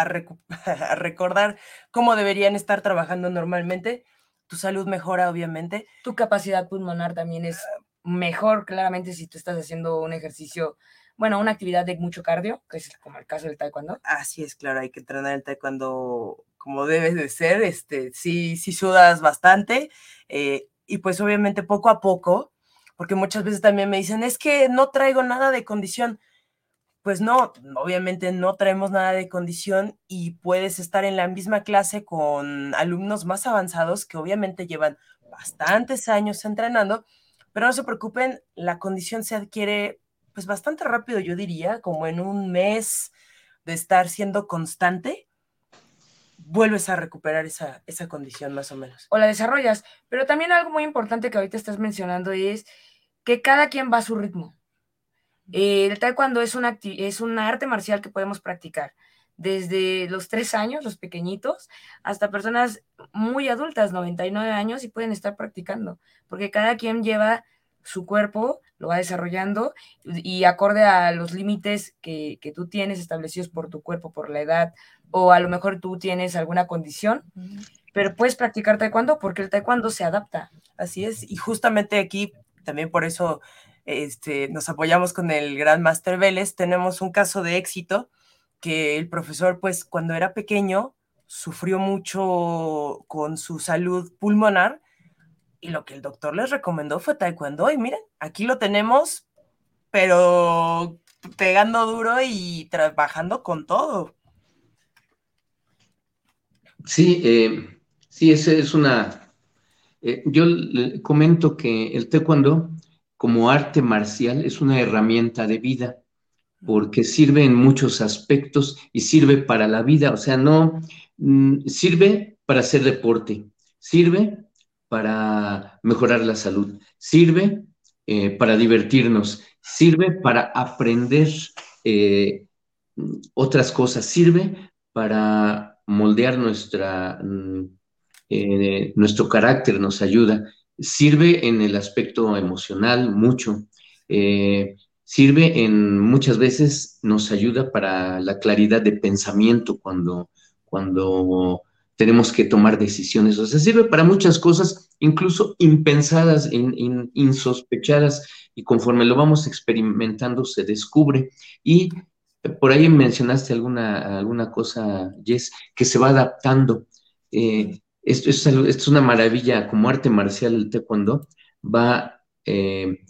recordar cómo deberían estar trabajando normalmente. Tu salud mejora, obviamente. Tu capacidad pulmonar también es mejor, claramente, si tú estás haciendo un ejercicio, bueno, una actividad de mucho cardio, que es como el caso del taekwondo. Así es, claro, hay que entrenar el taekwondo como debes de ser, este, sí, sí sudas bastante eh, y pues obviamente poco a poco, porque muchas veces también me dicen, es que no traigo nada de condición. Pues no, obviamente no traemos nada de condición y puedes estar en la misma clase con alumnos más avanzados que obviamente llevan bastantes años entrenando, pero no se preocupen, la condición se adquiere pues bastante rápido, yo diría, como en un mes de estar siendo constante vuelves a recuperar esa, esa condición más o menos. O la desarrollas. Pero también algo muy importante que ahorita estás mencionando es que cada quien va a su ritmo. el taekwondo es, una, es un arte marcial que podemos practicar desde los tres años, los pequeñitos, hasta personas muy adultas, 99 años, y pueden estar practicando, porque cada quien lleva su cuerpo, lo va desarrollando y acorde a los límites que, que, tú tienes establecidos por tu cuerpo, por la edad, o a lo mejor tú tienes alguna condición, pero puedes practicar taekwondo porque el taekwondo se adapta. Así es, y justamente aquí, también por eso este, nos apoyamos con el Gran Master Vélez, tenemos un caso de éxito que el profesor, pues cuando era pequeño, sufrió mucho con su salud pulmonar y lo que el doctor les recomendó fue taekwondo y miren, aquí lo tenemos, pero pegando duro y trabajando con todo. Sí, eh, sí, esa es una... Eh, yo le comento que el taekwondo como arte marcial es una herramienta de vida porque sirve en muchos aspectos y sirve para la vida, o sea, no mm, sirve para hacer deporte, sirve para mejorar la salud, sirve eh, para divertirnos, sirve para aprender otras cosas, sirve para moldear nuestra, mm, eh, nuestro carácter, nos ayuda. Sirve en el aspecto emocional mucho. Eh, sirve en muchas veces, nos ayuda para la claridad de pensamiento cuando, cuando tenemos que tomar decisiones. O sea, sirve para muchas cosas, incluso impensadas, insospechadas, y conforme lo vamos experimentando se descubre. Y por ahí mencionaste alguna, alguna cosa, Jess, que se va adaptando. Eh, esto, es, esto, es, una maravilla, como arte marcial el taekwondo, va, eh,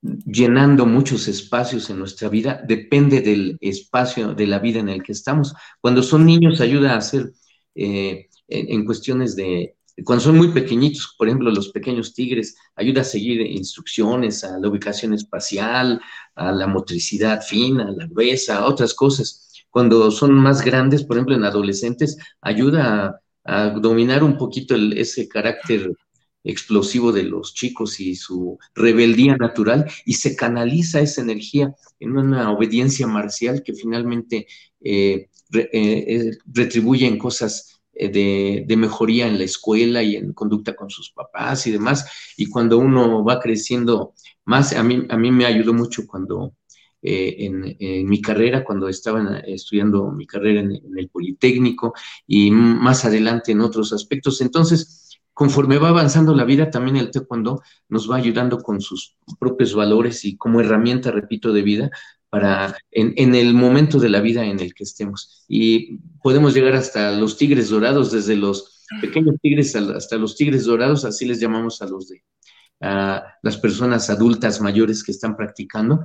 llenando muchos espacios en nuestra vida, depende del espacio de la vida en el que estamos. Cuando son niños ayuda a hacer eh, en, cuestiones de, cuando son muy pequeñitos, por ejemplo, los pequeños tigres, ayuda a seguir instrucciones, a la ubicación espacial, a la motricidad fina, a la gruesa, a otras cosas. Cuando son más grandes, por ejemplo, en adolescentes, ayuda a, dominar un poquito ese carácter explosivo de los chicos y su rebeldía natural y se canaliza esa energía en una obediencia marcial que finalmente eh, eh, eh, retribuye en cosas de, de, mejoría en la escuela y en conducta con sus papás y demás. Y cuando uno va creciendo más, a mí, a mí me ayudó mucho cuando en, mi carrera, cuando estaba estudiando mi carrera en, en, el Politécnico y más adelante en otros aspectos. Entonces, conforme va avanzando la vida, también el taekwondo nos va ayudando con sus propios valores y como herramienta, repito, de vida para en, el momento de la vida en el que estemos. Y podemos llegar hasta los tigres dorados, desde los pequeños tigres hasta los tigres dorados, así les llamamos a los de a las personas adultas mayores que están practicando,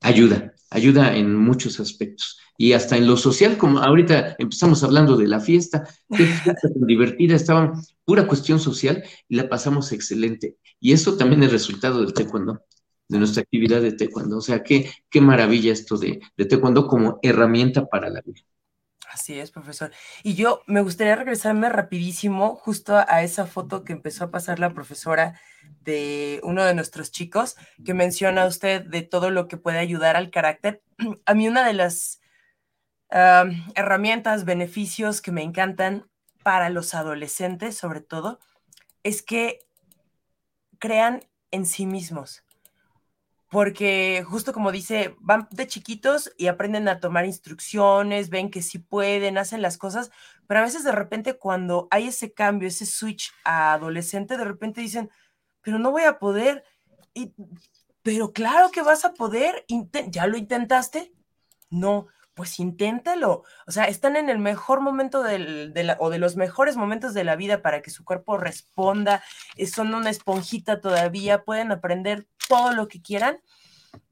ayuda, ayuda en muchos aspectos. Y hasta en lo social, como ahorita empezamos hablando de la fiesta, qué fiesta tan divertida, estaba pura cuestión social y la pasamos excelente. Y eso también es resultado del taekwondo, de nuestra actividad de taekwondo. O sea, qué, qué maravilla esto de, de taekwondo como herramienta para la vida. Así es, profesor. Y yo me gustaría regresarme rapidísimo justo a esa foto que empezó a pasar la profesora de uno de nuestros chicos, que menciona usted de todo lo que puede ayudar al carácter. A mí una de las herramientas, beneficios que me encantan para los adolescentes, sobre todo, es que crean en sí mismos. Porque justo como dice, van de chiquitos y aprenden a tomar instrucciones, ven que sí pueden, hacen las cosas, pero a veces de repente cuando hay ese cambio, ese switch a adolescente, de repente dicen, pero no voy a poder. Y, pero claro que vas a poder. ¿Ya lo intentaste? No, pues inténtalo. O sea, están en el mejor momento del, de la, o de los mejores momentos de la vida para que su cuerpo responda. Eh, son una esponjita todavía, pueden aprender todo lo que quieran.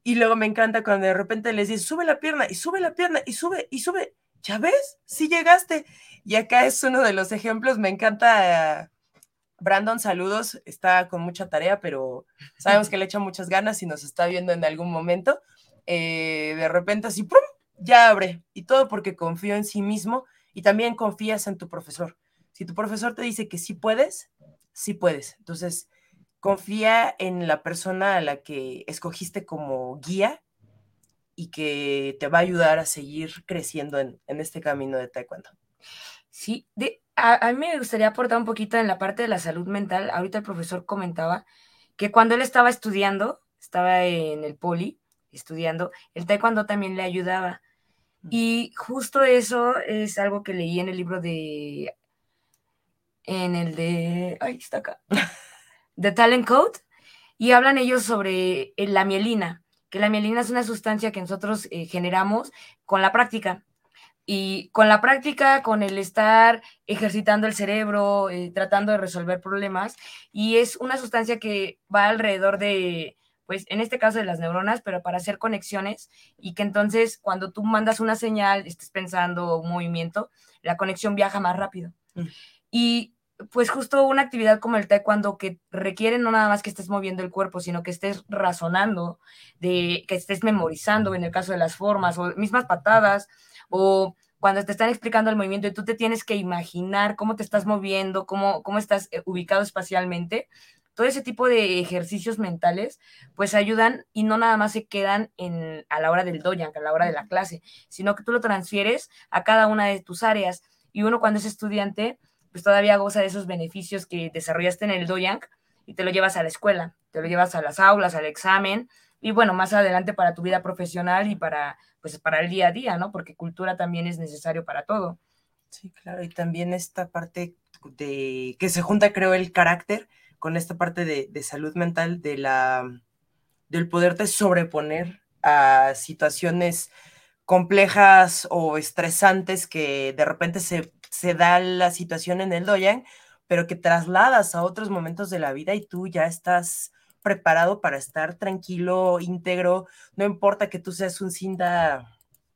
Y luego me encanta cuando de repente les dices, sube la pierna y sube la pierna y sube y sube. ¿Ya ves? Sí llegaste. Y acá es uno de los ejemplos. Me encanta Brandon, saludos, está con mucha tarea, pero sabemos que le echa muchas ganas y nos está viendo en algún momento. Eh, de repente así, ¡pum! Ya abre. Y todo porque confío en sí mismo y también confías en tu profesor. Si tu profesor te dice que sí puedes, sí puedes. Entonces, confía en la persona a la que escogiste como guía y que te va a ayudar a seguir creciendo en, en este camino de taekwondo. Sí, de, a, mí me gustaría aportar un poquito en la parte de la salud mental. Ahorita el profesor comentaba que cuando él estaba estudiando, estaba en el poli estudiando, el taekwondo también le ayudaba. Y justo eso es algo que leí en el libro de, en el de, ay, está acá, The Talent Code, y hablan ellos sobre eh, la mielina, que la mielina es una sustancia que nosotros eh, generamos con la práctica. Y con la práctica, con el estar ejercitando el cerebro, eh, tratando de resolver problemas, y es una sustancia que va alrededor de, pues en este caso de las neuronas, pero para hacer conexiones y que entonces cuando tú mandas una señal, estés pensando un movimiento, la conexión viaja más rápido. Mm. Y pues justo una actividad como el taekwondo que requiere no nada más que estés moviendo el cuerpo, sino que estés razonando, de que estés memorizando en el caso de las formas o mismas patadas o cuando te están explicando el movimiento y tú te tienes que imaginar cómo te estás moviendo, cómo, cómo estás eh, ubicado espacialmente, todo ese tipo de ejercicios mentales, pues ayudan y no nada más se quedan en, a la hora del doyan, a la hora de la clase, sino que tú lo transfieres a cada una de tus áreas. Y uno cuando es estudiante, pues todavía goza de esos beneficios que desarrollaste en el doyan y te lo llevas a la escuela, te lo llevas a las aulas, al examen y bueno, más adelante para tu vida profesional y para pues para el día a día, ¿no? Porque cultura también es necesario para todo. Sí, claro, y también esta parte de que se junta, creo, el carácter con esta parte de, salud mental, de la, del poderte sobreponer a situaciones complejas o estresantes que de repente se, se da la situación en el doyan, pero que trasladas a otros momentos de la vida y tú ya estás preparado para estar tranquilo, íntegro, no importa que tú seas un cinta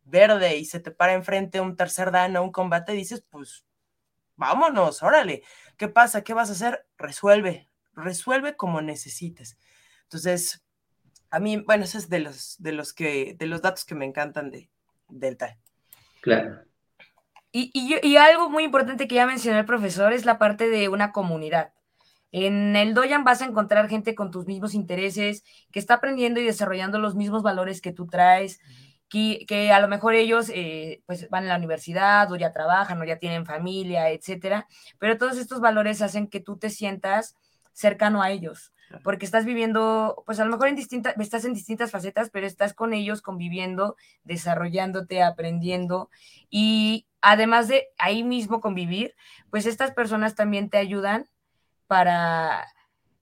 verde y se te para enfrente un tercer dan a un combate, dices, pues vámonos, órale, ¿qué pasa? ¿Qué vas a hacer? Resuelve, resuelve como necesites. Entonces, a mí, bueno, ese es de los, de los, que, de los datos que me encantan de Delta. Claro. Y, y, algo muy importante que ya mencionó el profesor es la parte de una comunidad. En el Doyan vas a encontrar gente con tus mismos intereses, que está aprendiendo y desarrollando los mismos valores que tú traes, que, que a lo mejor ellos eh, pues van a la universidad o ya trabajan o ya tienen familia, etcétera, pero todos estos valores hacen que tú te sientas cercano a ellos porque estás viviendo, pues a lo mejor en distintas, estás en distintas facetas, pero estás con ellos conviviendo, desarrollándote, aprendiendo y además de ahí mismo convivir, pues estas personas también te ayudan para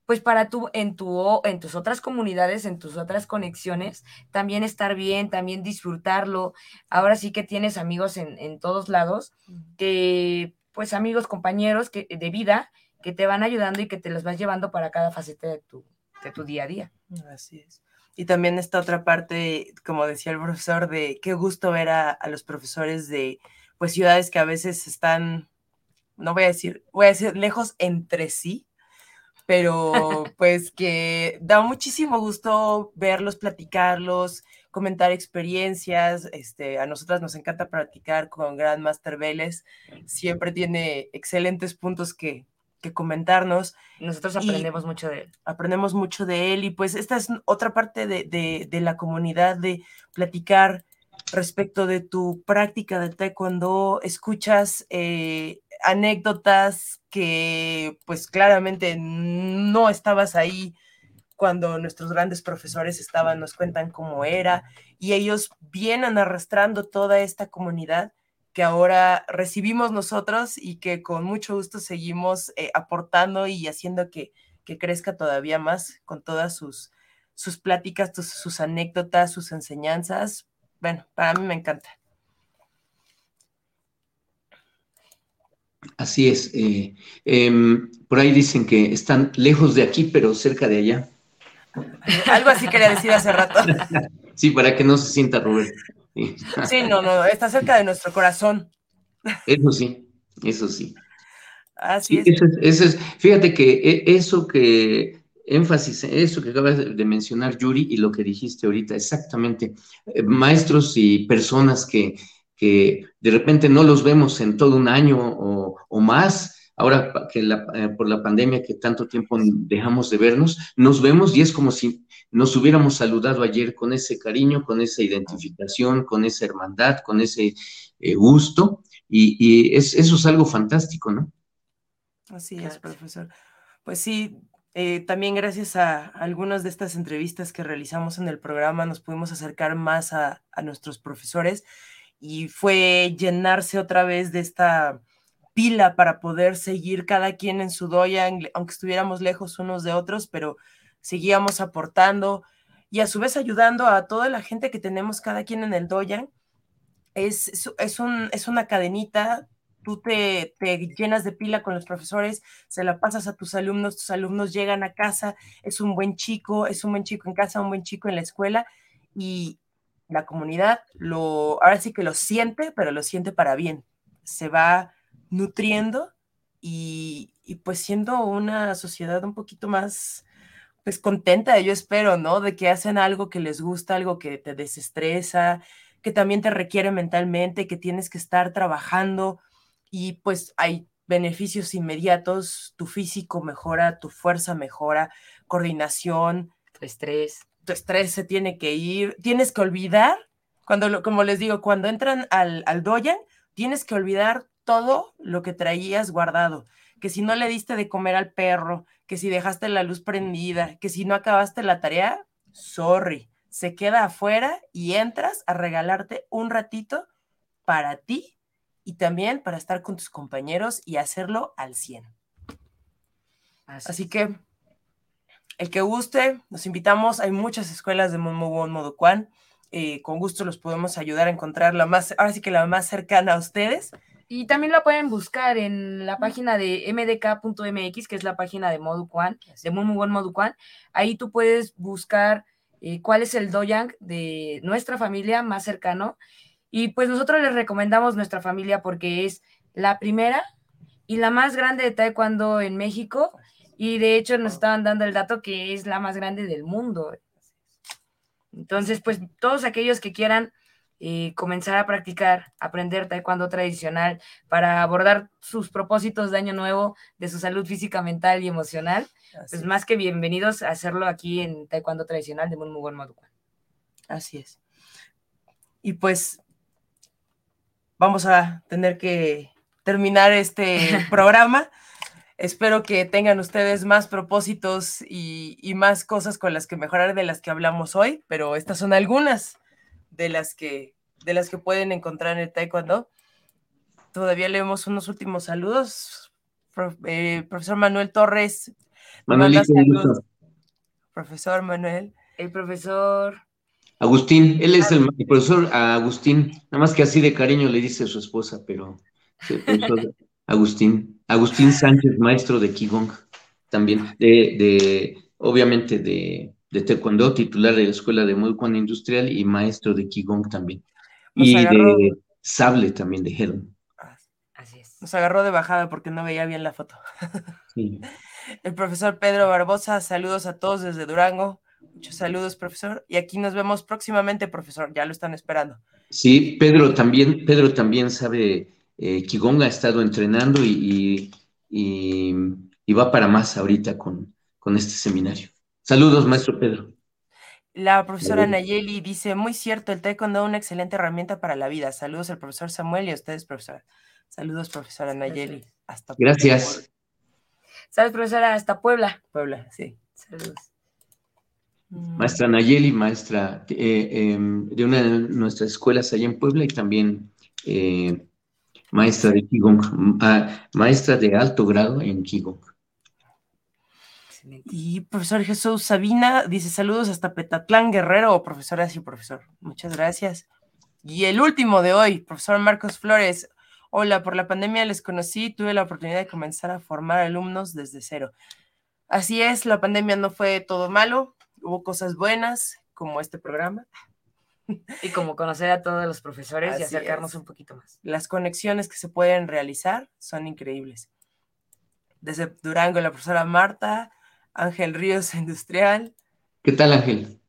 pues para tú en tu en tus otras comunidades, en tus otras conexiones, también estar bien, también disfrutarlo. Ahora sí que tienes amigos en, en todos lados, que pues amigos, compañeros que, de vida que te van ayudando y que te los vas llevando para cada faceta de tu, de tu día a día. Así es. Y también esta otra parte, como decía el profesor, de qué gusto ver a, los profesores de pues ciudades que a veces están, no voy a decir, voy a decir lejos entre sí, pero pues que da muchísimo gusto verlos, platicarlos, comentar experiencias. Este, a nosotras nos encanta practicar con Grandmaster Vélez. Siempre tiene excelentes puntos que, que comentarnos. Nosotros aprendemos mucho de él. Aprendemos mucho de él y pues esta es otra parte de, la comunidad de platicar respecto de tu práctica de taekwondo, escuchas eh, anécdotas que pues claramente no estabas ahí cuando nuestros grandes profesores estaban, nos cuentan cómo era y ellos vienen arrastrando toda esta comunidad que ahora recibimos nosotros y que con mucho gusto seguimos eh, aportando y haciendo que, crezca todavía más con todas sus, sus pláticas, sus, anécdotas, sus enseñanzas. Bueno, para mí me encanta. Así es. Eh, em, por ahí dicen que están lejos de aquí, pero cerca de allá. Algo así quería decir hace rato. sí, para que no se sienta Rubén. Sí, no, no, está cerca de nuestro corazón. Eso sí, eso sí. Así es. Eso es, Fíjate que e, eso que énfasis, eso que acabas de mencionar, Yuri, y lo que dijiste ahorita, exactamente, eh, maestros y personas que, que de repente no los vemos en todo un año o, o más, ahora que eh, por la pandemia que tanto tiempo dejamos de vernos, nos vemos y es como si nos hubiéramos saludado ayer con ese cariño, con esa identificación, con esa hermandad, con ese eh, gusto, y, eso es algo fantástico, ¿no? Así es, profesor. Pues sí, eh, también gracias a algunas de estas entrevistas que realizamos en el programa nos pudimos acercar más a, a nuestros profesores y fue llenarse otra vez de esta pila para poder seguir cada quien en su doya, aunque estuviéramos lejos unos de otros, pero seguíamos aportando y a su vez ayudando a toda la gente que tenemos cada quien en el Doyan. Es, es, un, es una cadenita, tú te, te, llenas de pila con los profesores, se la pasas a tus alumnos, tus alumnos llegan a casa, es un buen chico, es un buen chico en casa, un buen chico en la escuela y la comunidad lo, ahora sí que lo siente, pero lo siente para bien. Se va nutriendo y, y pues siendo una sociedad un poquito más pues contenta, yo espero, ¿no? De que hacen algo que les gusta, algo que te desestresa, que también te requiere mentalmente, que tienes que estar trabajando y pues hay beneficios inmediatos, tu físico mejora, tu fuerza mejora, coordinación, tu estrés. Tu estrés se tiene que ir, tienes que olvidar, cuando, como les digo, cuando entran al, al doyan, tienes que olvidar todo lo que traías guardado, que si no le diste de comer al perro, que si dejaste la luz prendida, que si no acabaste la tarea, sorry, se queda afuera y entras a regalarte un ratito para ti y también para estar con tus compañeros y hacerlo al 100. Así, que el que guste, nos invitamos. Hay muchas escuelas de Momo Modo eh, con gusto los podemos ayudar a encontrar la más, ahora sí que la más cercana a ustedes Y también la pueden buscar en la página de mdk.mx, que es la página de Moduquan, de muy, muy buen Moduquan. Ahí tú puedes buscar eh, cuál es el doyang de nuestra familia más cercano. Y pues nosotros les recomendamos nuestra familia porque es la primera y la más grande de taekwondo en México. Y de hecho nos estaban dando el dato que es la más grande del mundo. Entonces, pues todos aquellos que quieran eh, comenzar a practicar, aprender taekwondo tradicional para abordar sus propósitos de año nuevo, de su salud física, mental y emocional, pues más que bienvenidos a hacerlo aquí en taekwondo tradicional de buen modo. Así es. Y pues vamos a tener que terminar este programa. Espero que tengan ustedes más propósitos y, y, más cosas con las que mejorar de las que hablamos hoy, pero estas son algunas de las que, de las que pueden encontrar en el Taekwondo. Todavía leemos unos últimos saludos. Eh, profesor Manuel Torres. Manuel, Profesor Manuel. El profesor. Agustín, él es el, profesor Agustín, nada más que así de cariño le dice a su esposa, pero Agustín, Agustín Sánchez, maestro de Qigong, también, de, de obviamente de, de Taekwondo, titular de la Escuela de Muay Industrial y maestro de Qigong también. y de sable también de Helm. Así es. Nos agarró de bajada porque no veía bien la foto. El profesor Pedro Barbosa, saludos a todos desde Durango. Muchos saludos, profesor. Y aquí nos vemos próximamente, profesor. Ya lo están esperando. Sí, Pedro también, Pedro también sabe, eh, Qigong ha estado entrenando y, y, va para más ahorita con, con este seminario. Saludos, maestro Pedro. La profesora Nayeli dice, muy cierto, el taekwondo es una excelente herramienta para la vida. Saludos al profesor Samuel y a ustedes, profesora. Saludos, profesora Nayeli. Hasta Gracias. Saludos, profesora, hasta Puebla. Puebla, sí. Saludos. Mm. Maestra Nayeli, maestra eh, em, de una de nuestras escuelas allá en Puebla y también eh, maestra de Qigong, ah, maestra de alto grado en Qigong. Y profesor Jesús Sabina dice saludos hasta Petatlán Guerrero, profesora y profesor. Muchas gracias. Y el último de hoy, profesor Marcos Flores. Hola, por la pandemia les conocí, tuve la oportunidad de comenzar a formar alumnos desde cero. Así es, la pandemia no fue todo malo, hubo cosas buenas, como este programa. Y como conocer a todos los profesores y acercarnos un poquito más. Las conexiones que se pueden realizar son increíbles. Desde Durango, la profesora Marta, Ángel Ríos Industrial. ¿Qué tal, Ángel?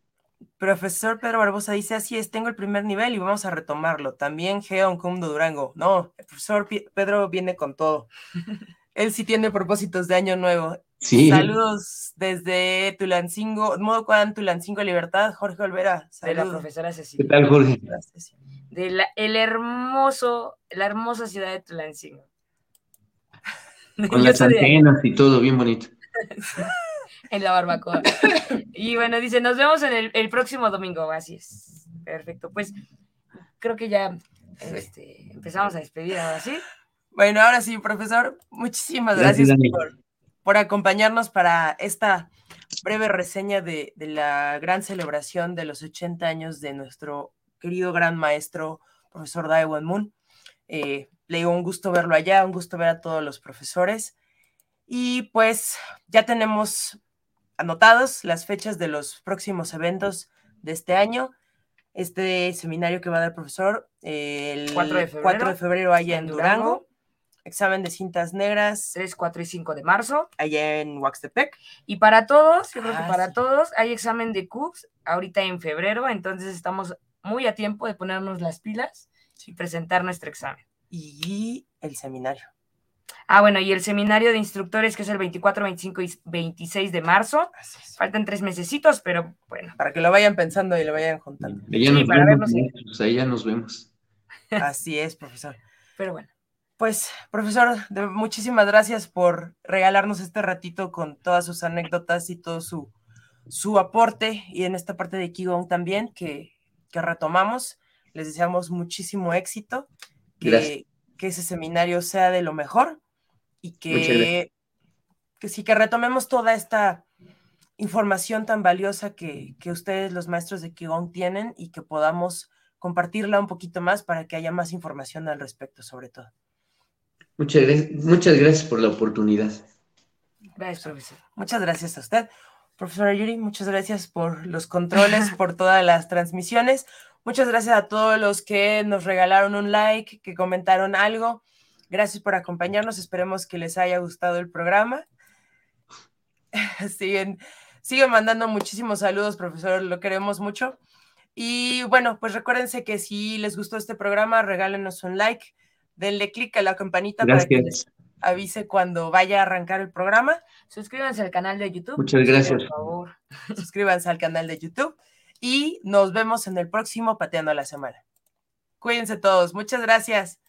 Profesor Pedro Barbosa dice, así es, tengo el primer nivel y vamos a retomarlo. También Geon Kumdo Durango. No, el profesor Pedro viene con todo. Él sí tiene propósitos de año nuevo. Sí. Saludos desde Tulancingo, modo Cuadán, Tulancingo Libertad, Jorge Olvera. Saludos. De la profesora Cecilia. ¿Qué tal, Jorge? De el hermoso, la hermosa ciudad de Tulancingo. Con las antenas y todo, bien bonito. En la barbacoa. y bueno, dice, nos vemos en el, próximo domingo. Así es. Perfecto. Pues creo que ya este, empezamos a despedir ahora sí. Bueno, ahora sí, profesor, muchísimas gracias, por, acompañarnos para esta breve reseña de, la gran celebración de los 80 años de nuestro querido gran maestro, profesor Daewon Moon. Eh, le dio un gusto verlo allá, un gusto ver a todos los profesores. Y pues ya tenemos anotados las fechas de los próximos eventos de este año. Este seminario que va a dar el profesor el 4 de febrero, de febrero allá en Durango. Examen de cintas negras. 3, 4 y 5 de marzo. Allá en Huaxtepec. Y para todos, yo creo que ah, para todos, hay examen de CUPS ahorita en febrero, entonces estamos muy a tiempo de ponernos las pilas y presentar nuestro examen. Y el seminario. Ah, bueno, y el seminario de instructores que es el 24, 25 y 26 de marzo. Faltan tres mesecitos, pero bueno. Para que lo vayan pensando y lo vayan juntando. Ya nos vemos, pues ahí ya nos vemos. Así es, profesor. Pero bueno. Pues, profesor, muchísimas gracias por regalarnos este ratito con todas sus anécdotas y todo su, su aporte y en esta parte de Qigong también que, que retomamos. Les deseamos muchísimo éxito. Que, que ese seminario sea de lo mejor y que, que sí que retomemos toda esta información tan valiosa que, que ustedes, los maestros de Qigong, tienen y que podamos compartirla un poquito más para que haya más información al respecto, sobre todo. Muchas, muchas gracias por la oportunidad. Gracias, profesor. Muchas gracias a usted. Profesora Yuri, muchas gracias por los controles, por todas las transmisiones. Muchas gracias a todos los que nos regalaron un like, que comentaron algo. Gracias por acompañarnos. Esperemos que les haya gustado el programa. Siguen, siguen mandando muchísimos saludos, profesor. Lo queremos mucho. Y bueno, pues recuérdense que si les gustó este programa, regálenos un like, denle click a la campanita para que les avise cuando vaya a arrancar el programa. Suscríbanse al canal de YouTube. Muchas gracias. Por favor. Suscríbanse al canal de YouTube y nos vemos en el próximo Pateando la Semana. Cuídense todos. Muchas gracias.